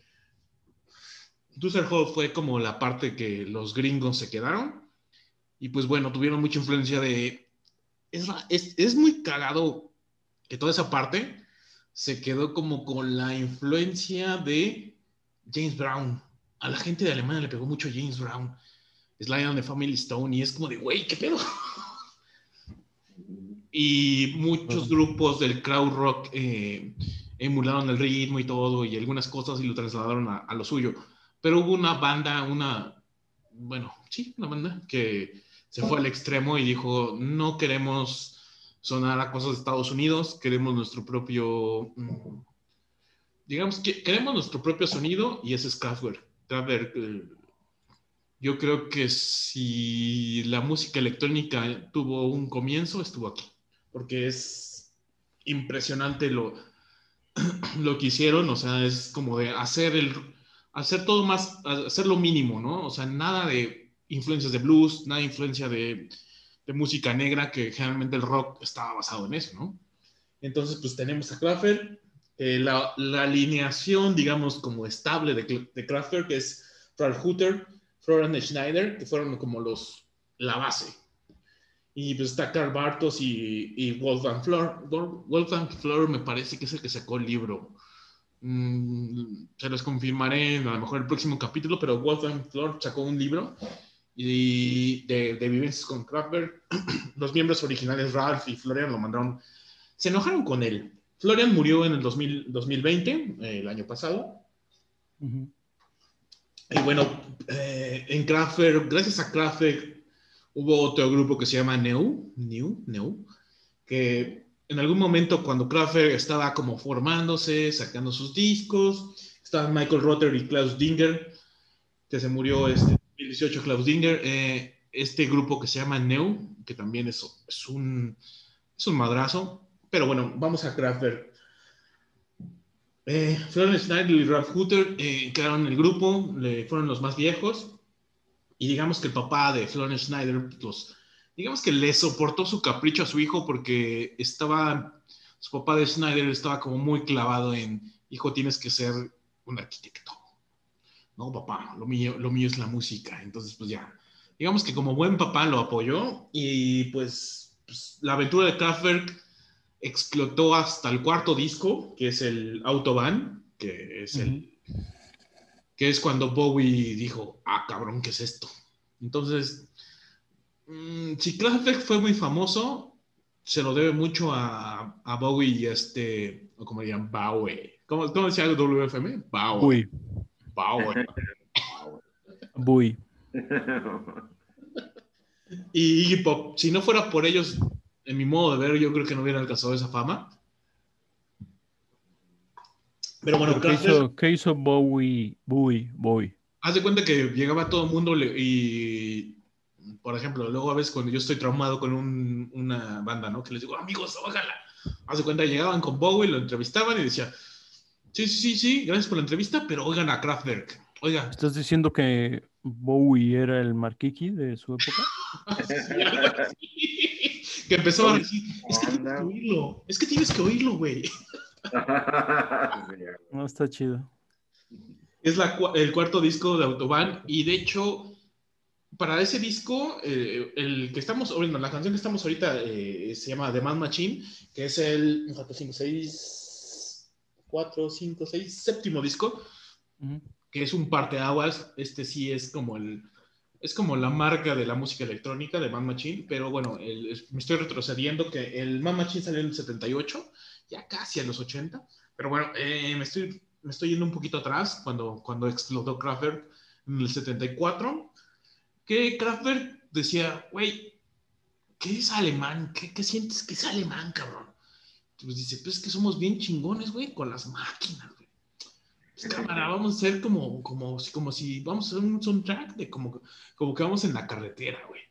Düsseldorf fue como la parte que los gringos se quedaron. Y pues bueno, tuvieron mucha influencia de... Es, es, es muy cagado que toda esa parte se quedó como con la influencia de James Brown. A la gente de Alemania le pegó mucho James Brown. Sly and the Family Stone y es como de, güey, ¿qué pedo? Y muchos grupos del crowd rock eh, emularon el ritmo y todo y algunas cosas y lo trasladaron a, a lo suyo. Pero hubo una banda, una, bueno, sí, una banda que se fue al extremo y dijo, no queremos sonar a cosas de Estados Unidos, queremos nuestro propio, mm, digamos que queremos nuestro propio sonido y ese es Kraftwerk. Kraftwerk eh, yo creo que si la música electrónica tuvo un comienzo, estuvo aquí, porque es impresionante lo, lo que hicieron, o sea, es como de hacer el hacer todo más, hacer lo mínimo, ¿no? O sea, nada de influencias de blues, nada de influencia de, de música negra, que generalmente el rock estaba basado en eso, ¿no? Entonces, pues tenemos a Kraftwerk, eh, la, la, alineación, digamos, como estable de, de Kraftwerk es Ralph Hutter, Florian Schneider, que fueron como los, la base. Y pues está Carl Bartos y, y Wolfgang Flor. Wolfgang Flor me parece que es el que sacó el libro Mm, se los confirmaré a lo mejor el próximo capítulo, pero Wolfgang Flor sacó un libro y de, de vivencias con Kraftwerk. Los miembros originales, Ralph y Florian, lo mandaron. Se enojaron con él. Florian murió en el 2000, 2020, eh, el año pasado. Y bueno, eh, en Kraftwerk, gracias a Kraftwerk, hubo otro grupo que se llama Neu, New, Neu, que en algún momento cuando Kraftwerk estaba como formándose, sacando sus discos, estaban Michael Rotter y Klaus Dinger, que se murió este 2018 Klaus Dinger, eh, este grupo que se llama Neu, que también es, es, un, es un madrazo, pero bueno, vamos a Kraftwerk. Eh, Florian Schneider y Ralph Hutter eh, quedaron en el grupo, le, fueron los más viejos, y digamos que el papá de Florian Schneider los digamos que le soportó su capricho a su hijo porque estaba, su papá de Schneider estaba como muy clavado en, hijo, tienes que ser un arquitecto. No, papá, lo mío, lo mío es la música. Entonces, pues ya, digamos que como buen papá lo apoyó y pues, pues la aventura de Kraftwerk explotó hasta el cuarto disco, que es el Autobahn, que es el... que es cuando Bowie dijo, ah, cabrón, ¿qué es esto? Entonces, Mm, si Kraftwerk fue muy famoso, se lo debe mucho a, a Bowie y este, o como dirían, Bowie. ¿Cómo, cómo decía el WFM? Bowie. Bowie. Bowie. y Iggy Pop, si no fuera por ellos, en mi modo de ver, yo creo que no hubiera alcanzado esa fama. Pero bueno, ¿qué hizo, ¿qué hizo Bowie? Bowie, Bowie. Haz de cuenta que llegaba todo el mundo y por ejemplo, luego a veces cuando yo estoy traumado con un, una banda, ¿no? Que les digo, amigos, ojalá. Hace cuenta, llegaban con Bowie, lo entrevistaban y decía, sí, sí, sí, sí, gracias por la entrevista, pero oigan a Kraftwerk. Oiga. ¿Estás diciendo que Bowie era el Markiki de su época? que empezó a decir, es que tienes que oírlo, es que tienes que oírlo, güey. no, está chido. Es la, el cuarto disco de Autobahn y de hecho para ese disco, eh, el que estamos, bueno, la canción que estamos ahorita eh, se llama The Man Machine, que es el 4, 5, 6, 4, 5, 6, séptimo disco, que es un parteaguas. Este sí es como el, es como la marca de la música electrónica de Man Machine, pero bueno, me estoy retrocediendo que el Man Machine salió en el 78, ya casi a los 80, pero bueno, eh, me, estoy, me estoy yendo un poquito atrás cuando, cuando explotó Kraftwerk en el 74 que Kraftwerk decía, güey, ¿qué es alemán? ¿Qué, sientes que es alemán, cabrón? Pues dice, pues es que somos bien chingones, güey, con las máquinas, cámara, vamos a ser como, como, como si vamos a hacer un soundtrack de como, como que vamos en la carretera, güey.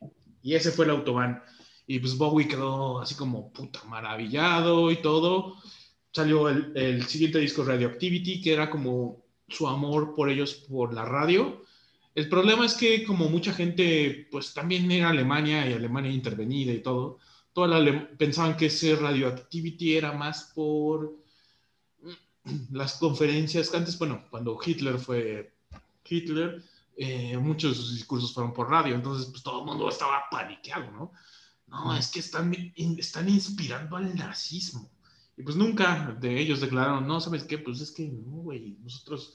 Y ese fue el autobahn. Y pues Bowie quedó así como puta maravillado y todo. Salió el, el siguiente disco Radioactivity, que era como su amor por ellos por la radio el problema es que como mucha gente, pues también era Alemania y Alemania intervenida y todo, pensaban que ese radioactivity era más por las conferencias antes, bueno, cuando Hitler fue Hitler, eh, muchos de sus discursos fueron por radio, entonces pues todo el mundo estaba paniqueado, ¿no? No, es que están, están inspirando al nazismo. Y pues nunca de ellos declararon, no, ¿sabes qué? Pues es que no, güey, nosotros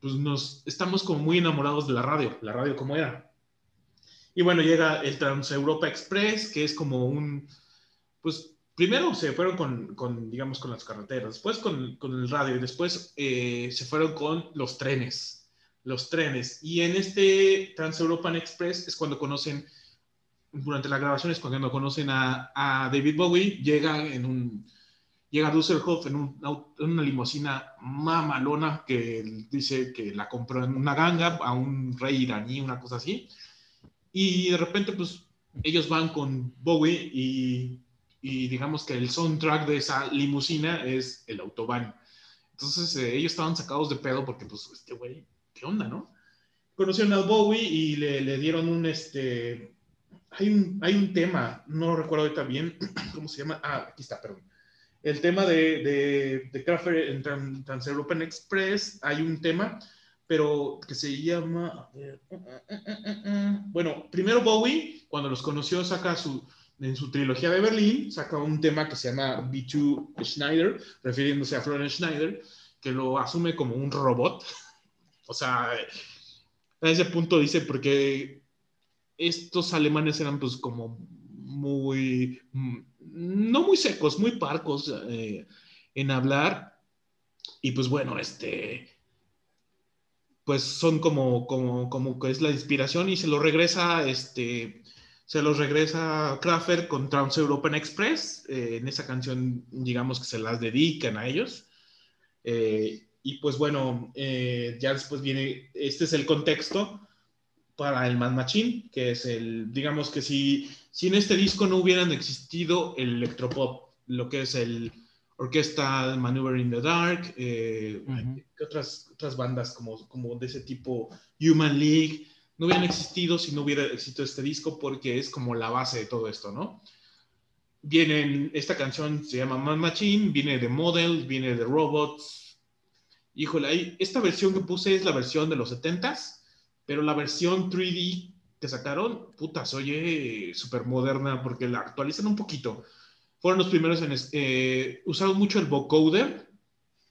pues nos estamos como muy enamorados de la radio, la radio como era. Y bueno, llega el Trans Europa Express, que es como un, pues primero se fueron con, con, digamos, con las carreteras, después con, con el radio y después eh, se fueron con los trenes, los trenes. Y en este Trans-European Express es cuando conocen, durante la grabación es cuando conocen a, a David Bowie, llega en un, llega Dusselhoff en, un, en una limusina mamalona que dice que la compró en una ganga a un rey iraní, una cosa así. Y de repente, pues, ellos van con Bowie y y digamos que el soundtrack de esa limusina es el autobahn. Entonces eh, ellos estaban sacados de pedo porque pues este güey, ¿qué onda, no? Conocieron a Bowie y le, le, dieron un, este, hay un, hay un tema, no recuerdo ahorita bien, ¿cómo se llama? Ah, aquí está, perdón. El tema de, de, de Crafter en Trans, European Express, hay un tema, pero que se llama, bueno, primero Bowie, cuando los conoció, saca su, en su trilogía de Berlín, saca un tema que se llama B2 Schneider, refiriéndose a Florence Schneider, que lo asume como un robot. o sea, a ese punto dice, porque estos alemanes eran pues como muy, no muy secos, muy parcos eh, en hablar. Y pues bueno, este, pues son como, como, como que es la inspiración y se lo regresa, este, se los regresa Kraftwerk con Trans European Express. Eh, en esa canción, digamos que se las dedican a ellos. Eh, y pues bueno, eh, ya después viene, este es el contexto para el Mad Machine, que es el, digamos que si, si en este disco no hubieran existido el electropop, lo que es el orquesta Maneuver in the Dark, otras, otras bandas como, como de ese tipo, Human League, no hubieran existido si no hubiera existido este disco porque es como la base de todo esto, ¿no? Viene, esta canción se llama Man Machine, viene de Model, viene de Robots. Híjole, esta versión que puse es la versión de los 70s, pero la versión 3D que sacaron, puta, oye súper moderna porque la actualizan un poquito. Fueron los primeros en... Eh, usaron mucho el vocoder,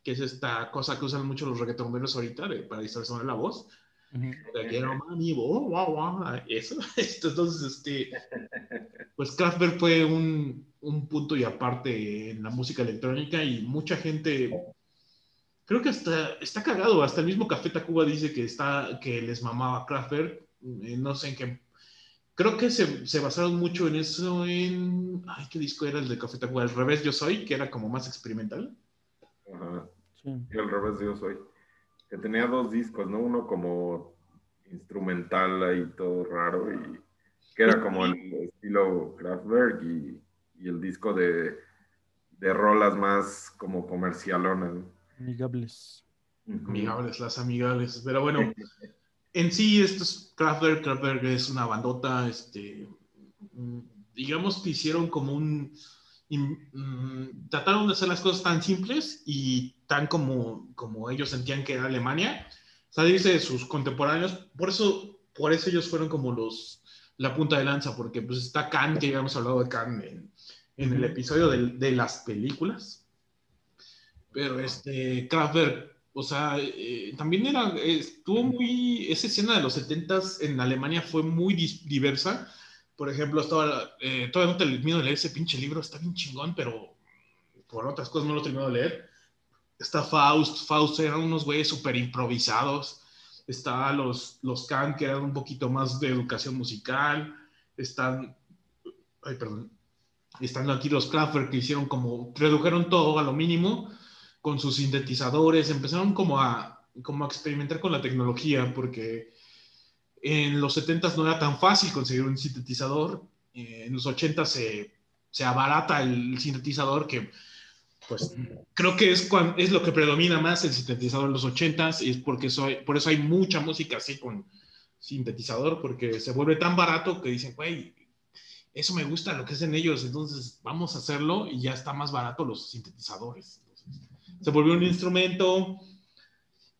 que es esta cosa que usan mucho los reggaetoneros ahorita para distorsionar la voz eso. Entonces, este, pues Kraftwerk fue un, un, punto y aparte en la música electrónica y mucha gente, creo que hasta está cagado, hasta el mismo Café Tacuba dice que, está, que les mamaba Kraftwerk, eh, no sé en qué, creo que se, se, basaron mucho en eso, en, ay, ¿qué disco era el de Café Tacuba? El revés yo soy, que era como más experimental. Ajá. Sí. El revés yo soy que tenía dos discos, ¿no? Uno como instrumental ahí todo raro y que era como el estilo Kraftwerk y, y el disco de, de, rolas más como comercialonas. Amigables. Amigables, las amigables. Pero bueno, en sí, esto es Kraftwerk. Kraftwerk es una bandota, este, digamos que hicieron como un Mm, trataron de hacer las cosas tan simples y tan como, como ellos sentían que era Alemania, salirse de sus contemporáneos. Por eso, por eso ellos fueron como los, la punta de lanza, porque pues está Khan, que ya hemos hablado de Khan en, en el episodio de, de, las películas. Pero este, Kraftwerk, o sea, eh, también era, estuvo muy, esa escena de los 70s en Alemania fue muy diversa por ejemplo, estaba, eh, todavía no termino de leer ese pinche libro, está bien chingón, pero por otras cosas no lo termino de leer. Está Faust, Faust eran unos güeyes súper improvisados. Está los, los Khan, que eran un poquito más de educación musical. Están, ay, perdón, están aquí los Kraftwerk que hicieron como, redujeron todo a lo mínimo con sus sintetizadores, empezaron como a, como a experimentar con la tecnología, porque en los 70 no era tan fácil conseguir un sintetizador. Eh, en los 80 se, se abarata el sintetizador que pues creo que es, es lo que predomina más el sintetizador en los 80 y es porque soy, por eso hay mucha música así con sintetizador, porque se vuelve tan barato que dicen, güey, eso me gusta lo que hacen ellos, entonces vamos a hacerlo y ya está más barato los sintetizadores. se volvió un instrumento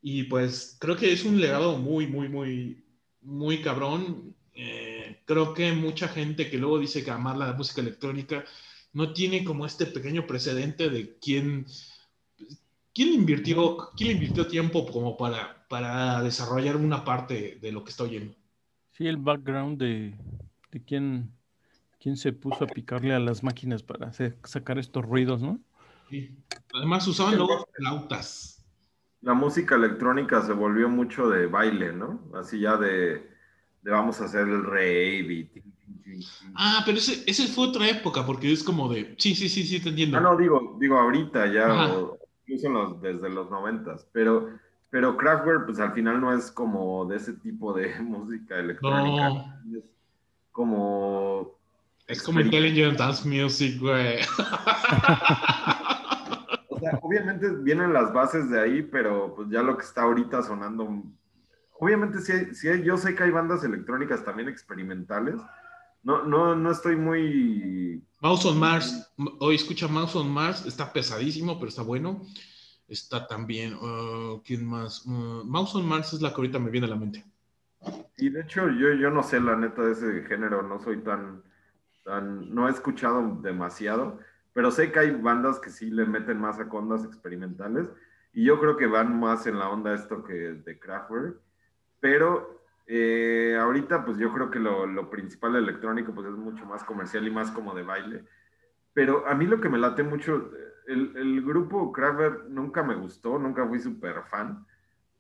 y pues creo que es un legado muy, muy, muy, muy cabrón. Eh, creo que mucha gente que luego dice que amar la música electrónica no tiene como este pequeño precedente de quién, quién, invirtió, quién invirtió tiempo como para, para desarrollar una parte de lo que está oyendo. Sí, el background de, de quién, ¿Quién se puso a picarle a las máquinas para hacer, sacar estos ruidos, no? Sí. Además usaban luego flautas. La música electrónica se volvió mucho de baile, ¿no? Así ya de, de vamos a hacer el rave y... Ah, pero ese, ese fue otra época, porque es como de... Sí, sí, sí, sí, te entiendo. Ah, no, digo, digo ahorita ya, o incluso los- desde los noventas, pero, pero Kraftwerk, pues al final no es como de ese tipo de música electrónica. No. Es como... Es como Intelligent Dance Music, güey. Obviamente vienen las bases de ahí, pero pues ya lo que está ahorita sonando. Obviamente sí, hay- yo sé que hay bandas electrónicas también experimentales. No, no, no estoy muy. Mouse on Mars. Hoy escucha Mouse on Mars. Está pesadísimo, pero está bueno. Está también. uh, ¿Quién más? Uh, Mouse on Mars es la que ahorita me viene a la mente. Y de hecho, yo, yo no sé la neta de ese género, no soy tan, tan. No he escuchado demasiado, pero sé que hay bandas que sí le meten más a ondas experimentales. Y yo creo que van más en la onda esto que de Kraftwerk. Pero eh, ahorita, pues yo creo que lo, lo principal electrónico, pues es mucho más comercial y más como de baile. Pero a mí lo que me late mucho, el, el grupo Kraftwerk nunca me gustó, nunca fui súper fan,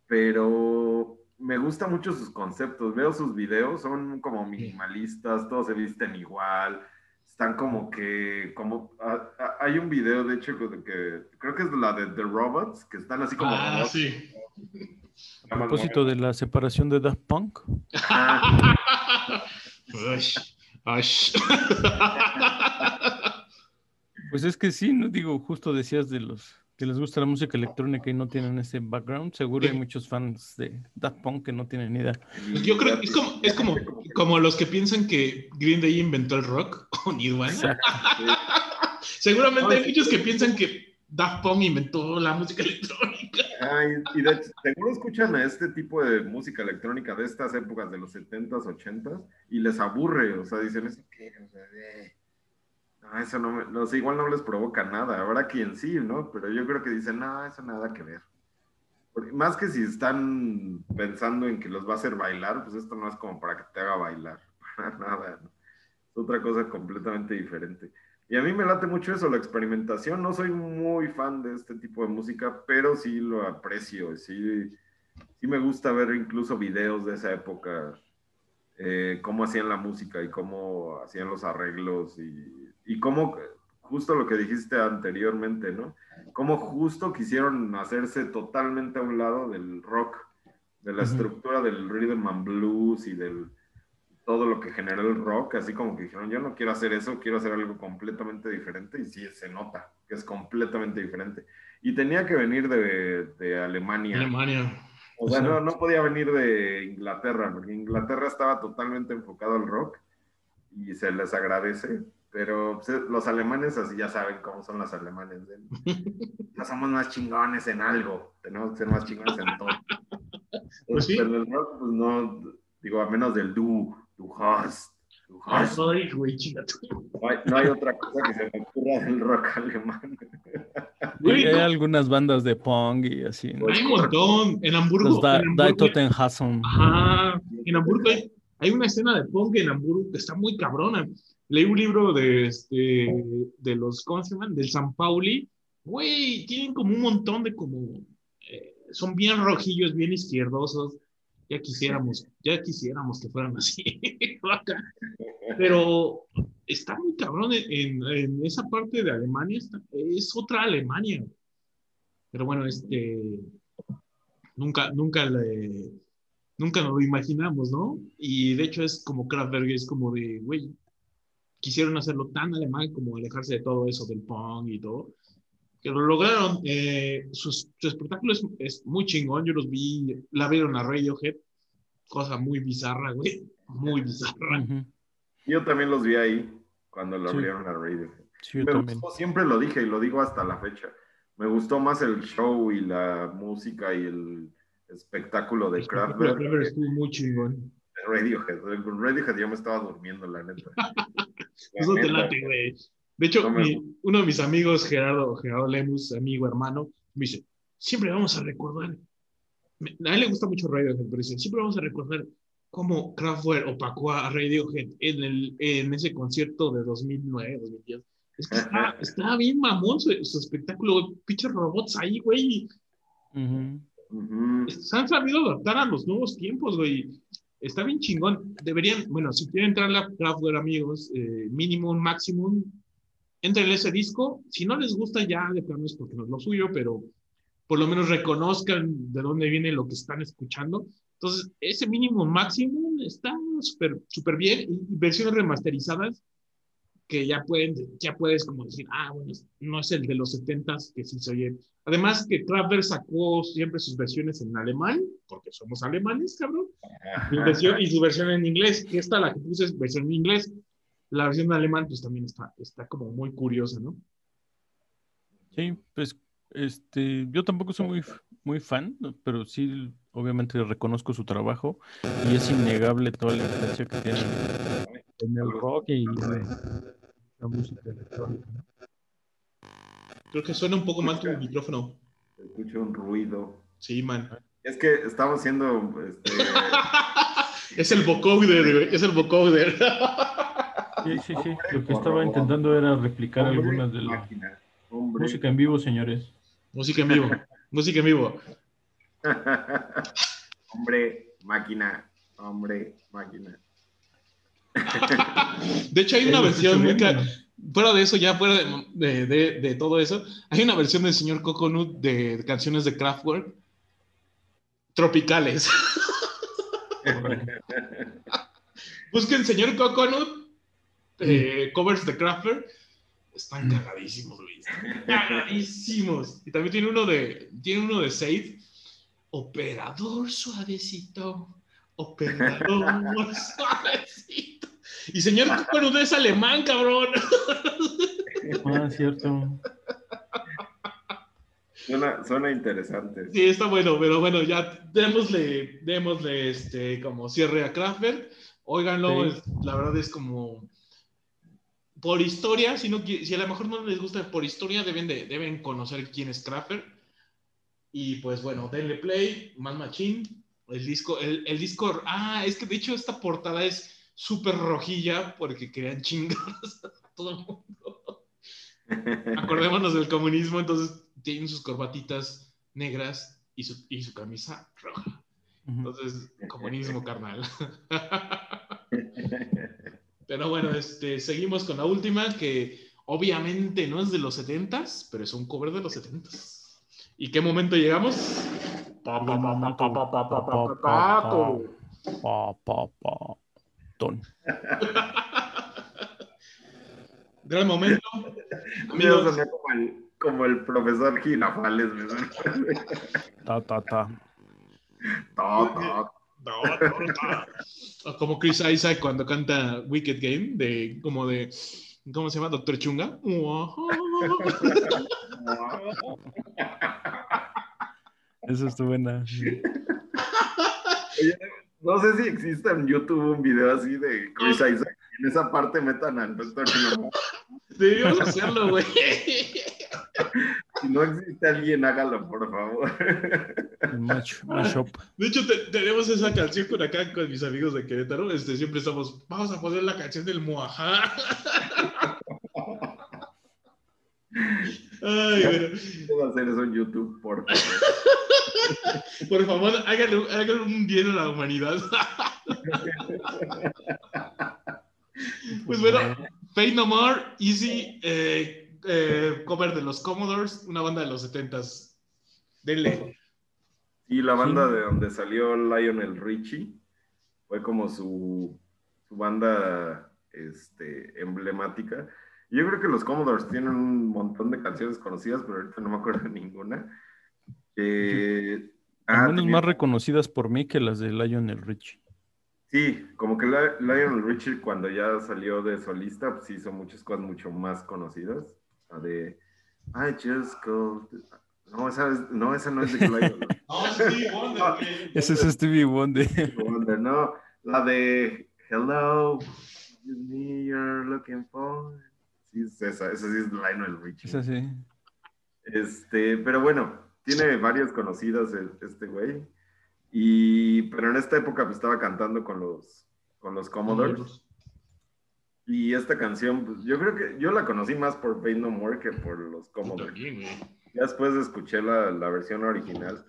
pero me gustan mucho sus conceptos. Veo sus videos, son como minimalistas, todos se visten igual, están como que, como, ah, ah, hay un video de hecho que, que creo que es la de The Robots, que están así como... Ah, robots, sí. A propósito de la separación de Daft Punk. Ah. Pues es que sí, no digo, justo decías de los que les gusta la música electrónica y no tienen ese background. Seguro hay Sí. muchos fans de Daft Punk que no tienen ni idea. Pues Yo creo que es como, es como, como los que piensan que Green Day inventó el rock o Nirvana. Exacto. Seguramente hay muchos que piensan que Daft Punk inventó la música electrónica. Ay, y de hecho, seguro escuchan a este tipo de música electrónica de estas épocas de los 70s, 80s y les aburre, o sea, dicen, ¿eso qué? O sea, eh, no, eso no, me, no sé, igual no les provoca nada, habrá quien sí, ¿no? Pero yo creo que dicen, no, eso nada que ver. Más que si están pensando en que los va a hacer bailar, pues esto no es como para que te haga bailar, para nada, ¿no? Es otra cosa completamente diferente. Y a mí me late mucho eso, la experimentación. No soy muy fan de este tipo de música, pero sí lo aprecio. Sí, sí me gusta ver incluso videos de esa época, eh, cómo hacían la música y cómo hacían los arreglos y, y cómo, justo lo que dijiste anteriormente, ¿no? Cómo justo quisieron hacerse totalmente a un lado del rock, de la Ujú. estructura del rhythm and blues y del todo lo que generó el rock, así como que dijeron, yo no quiero hacer eso, quiero hacer algo completamente diferente, y sí, se nota que es completamente diferente. Y tenía que venir de, de Alemania. Alemania. O sea, no, no podía venir de Inglaterra, porque Inglaterra estaba totalmente enfocado al rock, y se les agradece, pero pues, los alemanes así ya saben cómo son los alemanes. ¿eh? Ya somos más chingones en algo, tenemos que ser más chingones en todo. Pues sí. Pero el rock, pues no, digo, a menos del du, du hast, du hast. Ay, güey, chinga tú. No hay, no hay otra cosa que se me ocurra del rock alemán. Güey, hay no, algunas bandas de punk y así. ¿no? hay un montón. En Hamburgo. Los da, en Hamburgo-. Ajá. En Hamburgo hay, hay una escena de punk en Hamburgo que está muy cabrona. Leí un libro de, este, de los, ¿cómo se llaman? Del San Pauli. Güey, tienen como un montón de como, eh, son bien rojillos, bien izquierdosos. Ya quisiéramos, ya quisiéramos que fueran así. Pero está muy cabrón en, en esa parte de Alemania, está- es otra Alemania. Pero bueno, este, nunca, nunca le, nunca nos lo imaginamos, ¿no? Y de hecho es como Kraftwerk, es como de, güey, quisieron hacerlo tan alemán como alejarse de todo eso del punk y todo, que lo lograron. Eh, sus- su espectáculo es, es muy chingón, yo los vi, la vieron a Radiohead, cosa muy bizarra, güey, muy bizarra. Yo también los vi ahí cuando lo Sí. abrieron a Radiohead. Sí, yo también. gustó, siempre lo dije y lo digo hasta la fecha. Me gustó más el show y la música y el espectáculo de Kraftwerk Kraftwerk estuvo muy chingón. Radiohead. Con Radiohead yo me estaba durmiendo, la neta. La Eso te late, güey. De hecho, No me- mi- uno de mis amigos, Gerardo, Gerardo Lemus, amigo, hermano, me dice, siempre vamos a recordar, a él le gusta mucho Radiohead, pero dice, siempre vamos a recordar cómo Kraftwerk opacó a Radiohead en, el, en ese concierto de 2009, 2010. Es que está, está bien mamón su, su espectáculo, pinches robots ahí, güey. Se han sabido adaptar a los nuevos tiempos, güey. Está bien chingón. Deberían, bueno, si quieren entrar a Kraftwerk, amigos, eh, Minimum, Maximum, entren ese disco. Si no les gusta ya, de plano es porque no es lo suyo, pero por lo menos reconozcan de dónde viene lo que están escuchando. Entonces, ese Minimum, Maximum está súper bien. Y versiones remasterizadas que ya pueden, ya puedes como decir, ah, bueno, no es el de los 70s que sí se oye. Además que Kraftwerk sacó siempre sus versiones en alemán, porque somos alemanes, cabrón. Y, versión- y su versión en inglés, que esta la que puse es versión en inglés. La versión en alemán, pues también está, está como muy curiosa, ¿no? Sí, pues este, yo tampoco soy muy, muy fan, pero sí, obviamente reconozco su trabajo y es innegable toda la influencia que tiene en el rock y la música electrónica. ¿no? Creo que suena un poco mal tu micrófono. Escucho un ruido. Sí, man. Es que estamos haciendo este, es el vocoder, güey. Es el vocoder. Sí, sí, sí. Lo que estaba intentando era replicar hombre, algunas de la máquina. Hombre. música en vivo, señores. Música en vivo. Música en vivo. hombre, máquina. Hombre, máquina. De hecho, hay una versión muy fuera de eso, ya fuera de, de- todo eso, hay una versión del señor Coconut de canciones de Kraftwerk tropicales. Busquen señor Coconut, eh, covers de Kraftwerk. Están cagadísimos, Luis. Cagadísimos. Y también tiene uno de, tiene uno de Said. Operador suavecito. Operador suavecito. Y señor Coconut es alemán, cabrón. Ah, cierto. Suena, suena interesante. Sí, está bueno, pero bueno, ya démosle, démosle este, como cierre a Kraftwerk. Óiganlo, Sí. es- la verdad es como por historia, si, no, si a lo mejor no les gusta por historia, deben, de, deben conocer quién es Kraftwerk. Y pues bueno, denle play, Man Machine, el disco, el, el disco, ah, es que de hecho esta portada es súper rojilla porque querían chingar a todo el mundo. Acordémonos del comunismo, entonces tienen sus corbatitas negras y su, y su camisa roja. Entonces, comunismo carnal. Pero bueno, este, seguimos con la última, que obviamente no es de los 70s, pero es un cover de los 70s. ¿Y qué momento llegamos? Gran momento. Amigos. Como el, profesor Ginafales. Como Chris Isaac cuando canta Wicked Game, de como de. ¿Cómo se llama? Doctor Chunga. Eso estuvo buena. Oye, no sé si existe en YouTube un video así de Chris Isaac. En esa parte metan al doctor. Debíamos hacerlo, güey. Si no existe alguien, hágalo, por favor. Match, mashup. De hecho, te- tenemos esa canción con acá con mis amigos de Querétaro. Este, siempre estamos, vamos a poner la canción del Moajá. Ay. Puedo hacer eso en YouTube, por favor. Por favor, háganle, háganle un bien a la humanidad. Pues bueno, Fate No More, Easy, eh, eh, cover de los Commodores, una banda de los 70s. Denle. Y la banda Sí. de donde salió Lionel Richie fue como su, su banda este, emblemática. Yo creo que los Commodores tienen un montón de canciones conocidas, pero ahorita no me acuerdo de ninguna. Eh, ah, menos más reconocidas por mí que las de Lionel Richie. Sí, como que la- Lionel Richie cuando ya salió de solista, pues hizo muchas cosas mucho más conocidas. La de I just go. No, esa, es- no, esa no es de Lionel No, sí, Wonder, güey. Ese es Stevie Wonder. Wonder, no. La de Hello, you're looking for. Sí, es esa, esa sí es Lionel Richie. Es así. Este, pero bueno, tiene varios conocidos el- este güey. Y, pero en esta época pues, estaba cantando con los, con los Commodores. Y esta canción, pues yo creo que yo la conocí más por Fade No More que por los Commodores. Ya después escuché la, la versión original.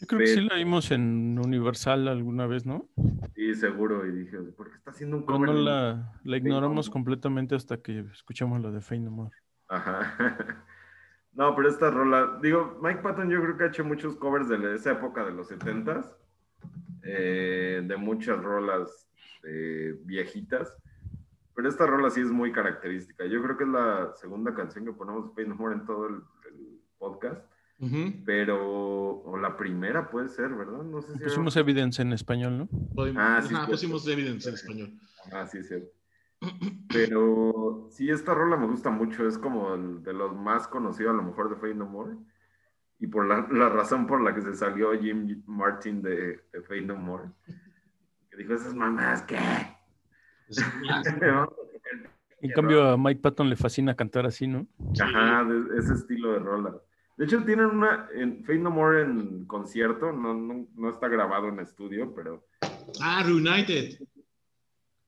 Yo creo que sí la vimos en Universal alguna vez, ¿no? Sí, seguro. Y dije, ¿por qué está haciendo un cover? No, la, la ignoramos completamente hasta que escuchamos la de No More. Ajá. No, pero esta rola, digo, Mike Patton yo creo que ha hecho muchos covers de esa época de los 70s, eh, de muchas rolas eh, viejitas, pero esta rola sí es muy característica. Yo creo que es la segunda canción que ponemos No More en todo el, podcast. Pero, o la primera puede ser, ¿verdad? No sé si pusimos Evidence en español, ¿no? Ah, sí, pusimos Evidence en español. Ah, sí, cierto. Pero sí, esta rola me gusta mucho, es como de los más conocidos a lo mejor de Fade No More. Y por la, razón por la que se salió Jim Martin de, de Fade No More. Que dijo, esas mamás, ¿qué? en cambio a Mike Patton le fascina cantar así, ¿no? Ajá, ese estilo de rola. De hecho, tienen una en Fade No More en concierto, no, no, está grabado en estudio, pero. Ah, Reunited.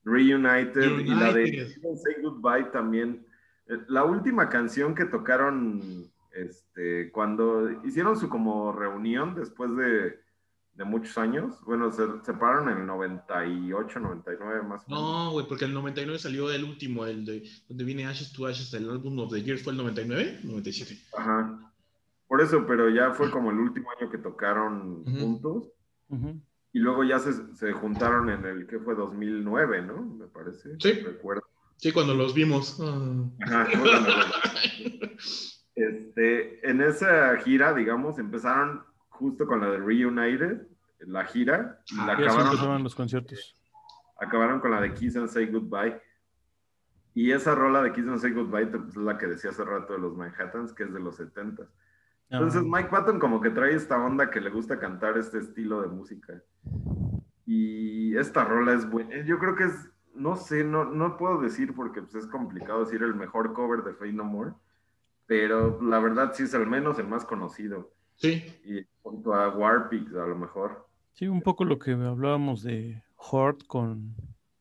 Reunited, y la de Say Goodbye también. Eh, la última canción que tocaron este, cuando hicieron su como reunión después de, de muchos años. Bueno, se separaron en el 98, 99 más o menos. No, güey, porque el 99 salió el último, el de donde viene Ashes to Ashes, el álbum of the Year fue el 99, 97. Ajá. Por eso, pero ya fue como el último año que tocaron juntos. Y luego ya se, se, juntaron en el que fue 2009, ¿no? Me parece. Sí. Recuerdo. Sí, cuando los vimos. Ajá, este, en esa gira, digamos, empezaron justo con la de Reunited, la gira. Y la acabaron, los conciertos. Acabaron con la de Kiss and Say Goodbye. Y esa rola de Kiss and Say Goodbye pues, es la que decía hace rato de los Manhattans, que es de los 70 entonces Mike Patton como que trae esta onda que le gusta cantar este estilo de música. Y esta rola es buena. Yo creo que es, no sé, no, no puedo decir porque pues, es complicado decir el mejor cover de Fade No More, pero la verdad sí es al menos el más conocido. Sí. Y junto a Warpix a lo mejor. Sí, un poco lo que hablábamos de Hort con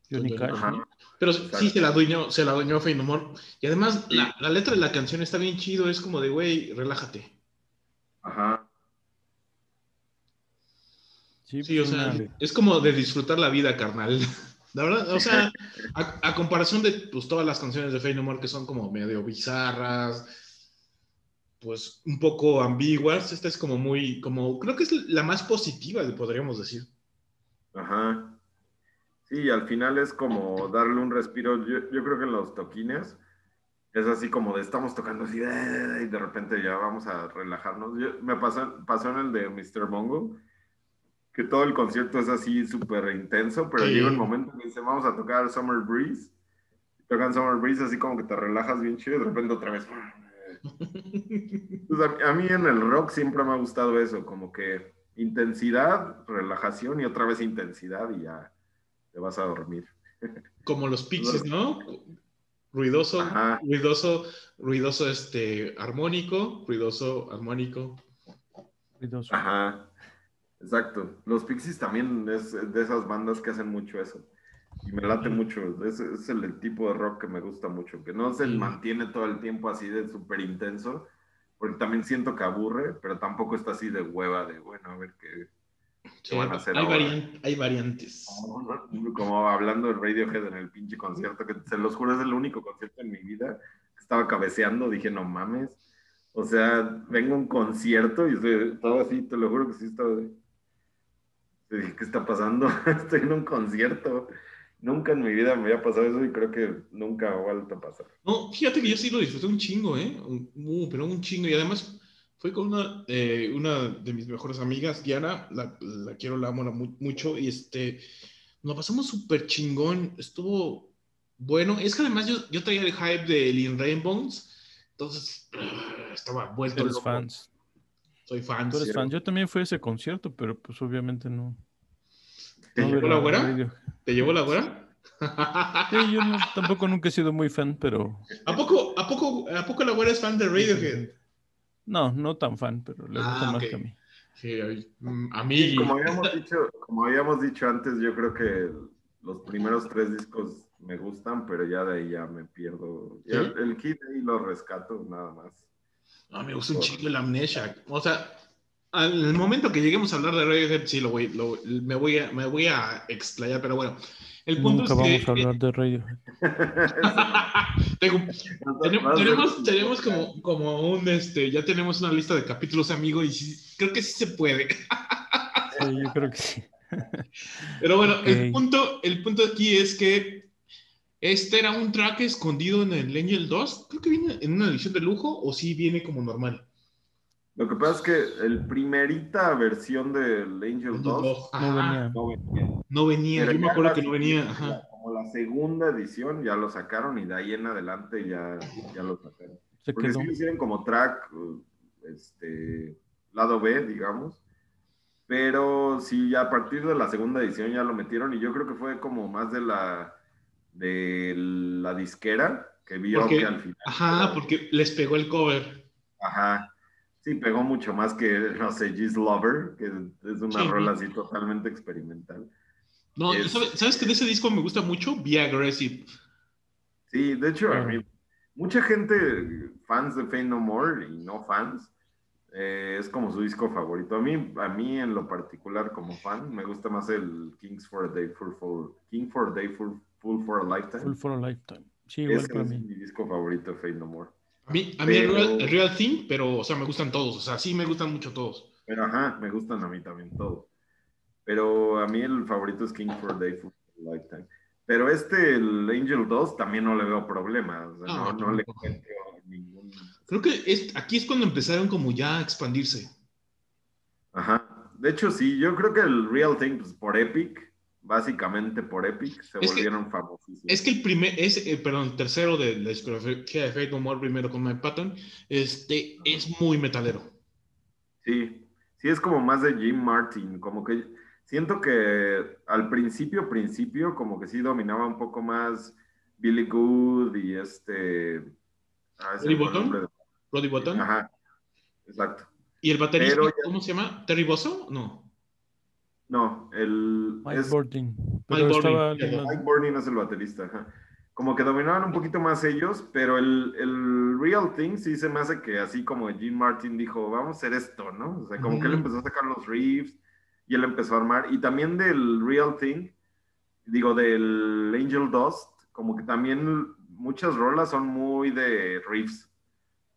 Johnny Cash. Pero sí se la adueñó, se la adueñó Fade No More. Y además la, la letra de la canción está bien chido, es como de, güey, relájate. Ajá. Sí, o sea, es como de disfrutar la vida, carnal. La verdad, o sea, a, comparación de pues, todas las canciones de Fey No More que son como medio bizarras, pues un poco ambiguas, esta es como muy, como, creo que es la más positiva, podríamos decir. Ajá. Sí, al final es como darle un respiro. Yo, yo creo que en los toquines es así como de estamos tocando así y de repente ya vamos a relajarnos. me pasó, pasó en el de Mr. Bongo, que todo el concierto es así súper intenso, pero llega un momento que dice vamos a tocar Summer Breeze. Tocan Summer Breeze así como que te relajas bien chido y de repente otra vez. a, mí en el rock siempre me ha gustado eso, como que intensidad, relajación y otra vez intensidad y ya te vas a dormir. Como los Pixies, ¿no? Ruidoso, ruidoso, ruidoso, este, armónico, ruidoso, armónico. Ruidoso. Ajá. Exacto. Los Pixies también es de esas bandas que hacen mucho eso. Y me late mucho. Es, es el, tipo de rock que me gusta mucho. Que no se mantiene todo el tiempo así de súper intenso. Porque también siento que aburre, pero tampoco está así de hueva de, bueno, a ver qué, hay, variantes. Como hablando de Radiohead en el pinche concierto, que se los juro es el único concierto en mi vida que estaba cabeceando, dije, no mames. O sea, vengo a un concierto y estaba así, te lo juro que sí estaba. Dije, ¿qué está pasando? Estoy en un concierto. Nunca en mi vida me había pasado eso y creo que nunca va a volver a pasar. No, fíjate que yo sí lo disfruté un chingo, ¿eh? Uh, pero un chingo. Y además, fue con una, eh, una de mis mejores amigas, Diana, la, la quiero, la amo mucho, y este, nos pasamos súper chingón, estuvo bueno, es que además yo, yo traía el hype de Lynn Rainbows, entonces estaba vuelto loco. fans. Soy fan. Tú eres fan. Yo también fui a ese concierto, pero pues obviamente no. ¿Te llevó la güera? ¿Te llevó la güera? Sí, yo tampoco nunca he sido muy fan, pero. ¿A poco, a poco, a poco la güera es fan de Radiohead? No, no tan fan, pero le gusta ah, más que a mí. Sí, a mí. como, habíamos dicho, como habíamos dicho antes, yo creo que los primeros tres discos me gustan, pero ya de ahí ya me pierdo. el, kit ahí lo rescato nada más. No, me gusta un chico el Amnesia. O sea, al momento que lleguemos a hablar de Radiohead, sí, lo voy, me, voy a, me voy a explayar, pero bueno. El punto Nunca es vamos a hablar de Radiohead. tenemos, tenemos como, como un, este, ya tenemos una lista de capítulos, amigo, y creo que sí se puede. sí, yo creo que sí. Pero bueno, el, punto, el punto aquí es que este era un track escondido en el Angel 2. Creo que viene en una edición de lujo o sí viene como normal. Lo que pasa es que el primerita versión del Angel 2 no, venía. No venía, yo me acuerdo que no venía. Como la segunda edición ya lo sacaron y de ahí en adelante ya, ya lo sacaron. Porque sí hicieron como track, este, lado B, digamos. Pero sí, ya a partir de la segunda edición ya lo metieron y yo creo que fue como más de la de la disquera que vio que al final. Ajá, porque les pegó el cover. Ajá. Sí, pegó mucho más que, no sé, G's Lover, que es una rola así totalmente experimental. No, ¿sabes, que de ese disco me gusta mucho? Be Aggressive. Sí, de hecho, a mí, mucha gente, fans de Fame No More y no fans, eh, es como su disco favorito. A mí, a mí en lo particular como fan, me gusta más el Kings for a Day Full for, King for a Day Full, full for a Lifetime. Full for a Lifetime. Sí, igual para mí. Es mi disco favorito, Fame No More. A mí, a mí el, real, Thing, pero, o sea, me gustan todos. O sea, sí me gustan mucho todos. Pero, ajá, me gustan a mí también todos. Pero a mí el favorito es King for a Day for a Lifetime. Pero este, el Angel 2, también no le veo problema. O sea, no, no, le encuentro ningún. Creo que es, aquí es cuando empezaron como ya a expandirse. Ajá. De hecho, sí, yo creo que el Real Thing, pues por Epic, básicamente por Epic, se volvieron famosísimos. Es que el primer, es, eh, perdón, tercero de la discografía de Fate No More, primero con Mike Patton, este, es muy metalero. Sí, sí es como más de Jim Martin, como que siento que al principio, principio, como que sí dominaba un poco más Billy Good y este... Ah, Roddy Button. Roddy Button. Ajá, exacto. ¿Y el baterista, cómo se llama? ¿Terry Bosso? No. No, el. Mike Boarding. Mike Boarding es el baterista. Como que dominaban un poquito más ellos, pero el, el, Real Thing sí se me hace que así como Gene Martin dijo, vamos a hacer esto, ¿no? O sea, como que él empezó a sacar los riffs y él empezó a armar. Y también del Real Thing, digo, del Angel Dust, como que también muchas rolas son muy de riffs.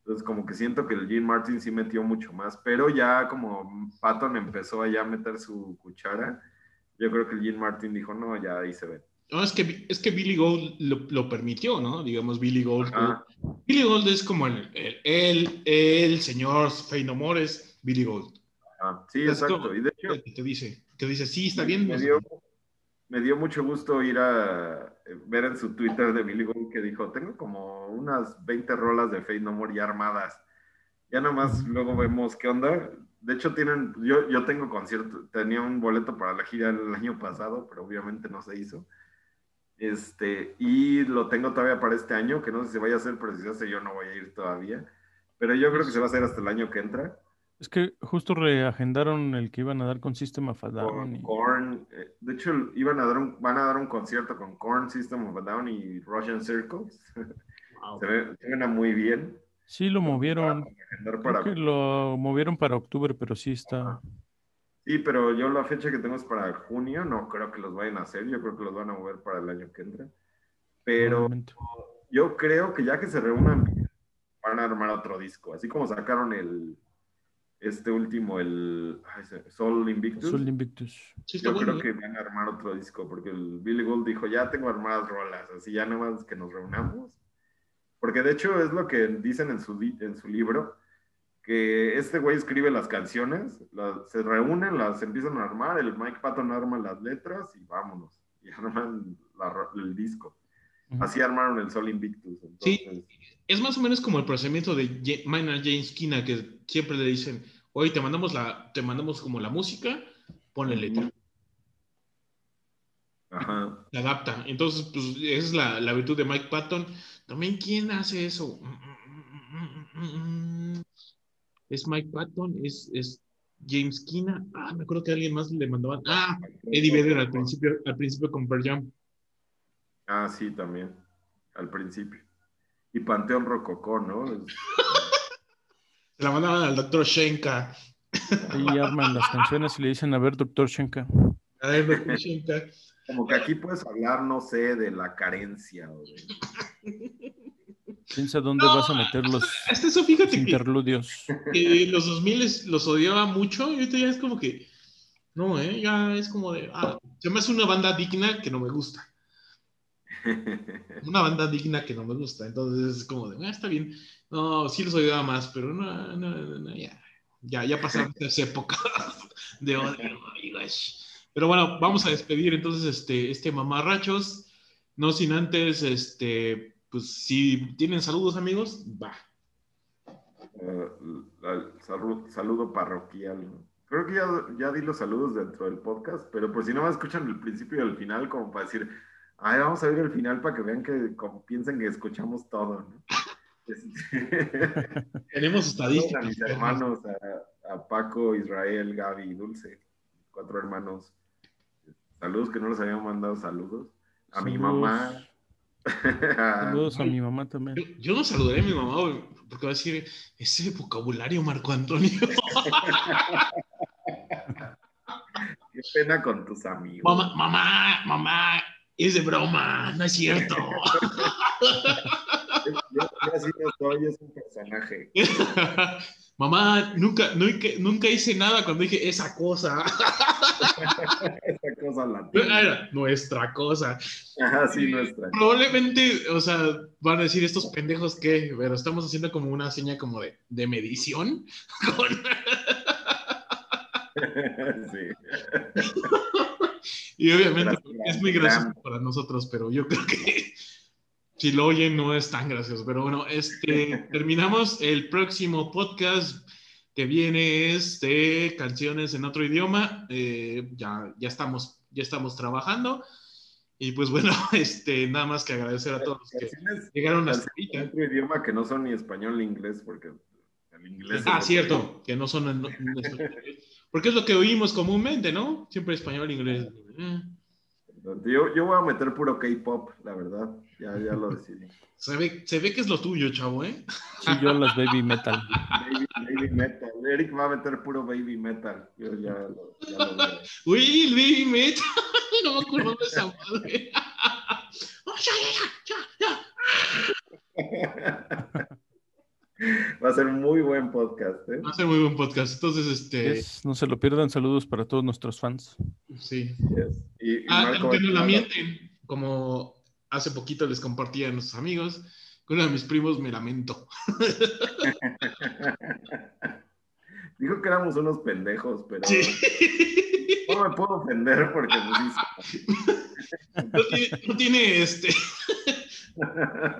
Entonces, como que siento que el Gene Martin sí metió mucho más, pero ya como Patton empezó a ya meter su cuchara, yo creo que el Gene Martin dijo, no, ya ahí se ve. No, es que, es que Billy Gold lo, permitió, ¿no? Digamos, Billy Gold. Billy Gold es como el, el, el, señor Fey es Billy Gold. sí, exacto. y de hecho, te dice, te dice, sí, está bien. Me dio, me dio mucho gusto ir a eh, ver en su Twitter de Billy Gold que dijo, tengo como unas 20 rolas de Fate No More ya armadas. Ya nomás luego vemos qué onda. De hecho, tienen, yo, yo tengo concierto, tenía un boleto para la gira el año pasado, pero obviamente no se hizo. Este, y lo tengo todavía para este año, que no sé si vaya a ser, pero si se hace yo no voy a ir todavía. Pero yo creo que se va a hacer hasta el año que entra. Es que justo reagendaron el que iban a dar con System of a Down. Korn, eh, de hecho, iban a dar un, van a dar un concierto con Korn, System of a Down y Russian Circles. se, ve, suena muy bien. Sí, lo movieron. Para, lo movieron para octubre, pero sí está. Sí, pero yo la fecha que tengo es para junio, no creo que los vayan a hacer, yo creo que los van a mover para el año que entra. Pero yo creo que ya que se reúnan, van a armar otro disco, así como sacaron el este último, el Soul Invictus. Soul Invictus. Yo creo que van a armar otro disco, porque el Billy Gold dijo, ya tengo armadas rolas, así ya nada más que nos reunamos. Porque de hecho es lo que dicen en su, en su libro, que este güey escribe las canciones, se reúnen, las empiezan a armar, el Mike Patton arma las letras y vámonos, y arman el disco. Así armaron el Soul Invictus. Sí, es más o menos como el procedimiento de Maynard James Kina, que siempre le dicen, oye, te mandamos, la, te mandamos como la música, ponle letra. Ajá. Se adapta. Entonces, pues esa es la, la, virtud de Mike Patton. También, ¿quién hace eso? Es Mike Patton, es, es James Kina. Ah, me acuerdo que alguien más le mandaban. Ah, Eddie Vedder al principio, al principio con Pearl Jam. Ah, sí, también. Al principio. Y Panteón Rococó, ¿no? Se la mandaban al doctor Shenka. Ahí arman las canciones y le dicen, a ver, doctor Shenka. A ver, doctor Shenka. Como que aquí puedes hablar, no sé, de la carencia. O de... Piensa dónde vas a meter los Hasta eso, fíjate interludios. que, que los 2000 los odiaba mucho y ahorita ya es como que, no, ¿eh? Ya es como de, ah, se me hace una banda digna que no me gusta. Una banda digna que no me gusta. Entonces es como de, ah, está bien. No, sí los odiaba más, pero no, no, no, no, ya. Ya, ya pasaron esa época de odio. Pero bueno, vamos a despedir entonces este, este mamarrachos. No sin antes, este, pues si tienen saludos, amigos, va. Uh, al- salu- saludo parroquial. Creo que ya, ya di los saludos dentro del podcast, pero por si no me escuchan el principio y el final, como para decir, ay, vamos a ver el final para que vean que como piensen que escuchamos todo, ¿no? Tenemos saludos a estadísticas. mis hermanos, a, a Paco, Israel, Gaby y Dulce, cuatro hermanos. Saludos que no les habían mandado saludos. A mi mamá. Saludos a mi mamá también. Yo, yo no saludaré a mi mamá porque va a decir, ese vocabulario, Marco Antonio. Qué pena con tus amigos. mamá, mamá, mamá, es de broma, no es cierto. Yo, así no soy, es un personaje. mamá, nunca, nunca, nunca hice nada cuando dije esa cosa. Esa cosa latina. Era nuestra cosa. Ajá, sí, nuestra. Probablemente, o sea, van a decir estos pendejos que, pero estamos haciendo como una seña como de, de medición. Con- Sí. Y obviamente Gracias, es muy gran. gracioso para nosotros, pero yo creo que si lo oyen no es tan gracioso. Pero bueno, este, terminamos el próximo podcast que viene es de canciones en otro idioma. Eh, ya, ya, estamos, ya estamos trabajando. Y pues bueno, este, nada más que agradecer a todos los que llegaron hasta ahorita. otro idioma que no son ni español ni inglés, porque el inglés. Ah, cierto, que no son en, en español. Porque es lo que oímos comúnmente, ¿no? Siempre español, inglés. Eh. Yo, yo voy a meter puro K-pop, la verdad. Ya, ya lo decidí. Se ve, se ve que es lo tuyo, chavo, ¿eh? Sí, yo las baby metal. Baby, baby metal. Eric va a meter puro baby metal. Yo ya lo, ya lo veo. Uy, el baby metal. No me acuerdo de esa madre. Oh, ya, ya, ya, ya. Va a ser muy buen podcast, ¿eh? Va a ser muy buen podcast. Entonces, este. Es- no se lo pierdan. Saludos para todos nuestros fans. Sí. Yes. Y, y Ah, Marco que no la mienten. Como hace poquito les compartí a nuestros amigos. Con uno de mis primos me lamento. Dijo que éramos unos pendejos, pero Sí. no me puedo ofender porque. No tiene, no tiene, este.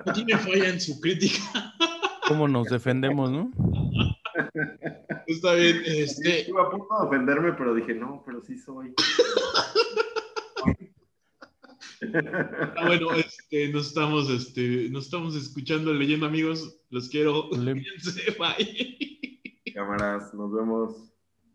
No tiene falla en su crítica. ¿Cómo nos defendemos, no? Está bien. Este. Estuve a punto de ofenderme, pero dije, no, pero sí soy. Ah, bueno, este, nos estamos, este, nos estamos escuchando, leyendo, amigos. Los quiero. Cuídense, bye. Cámaras, nos vemos.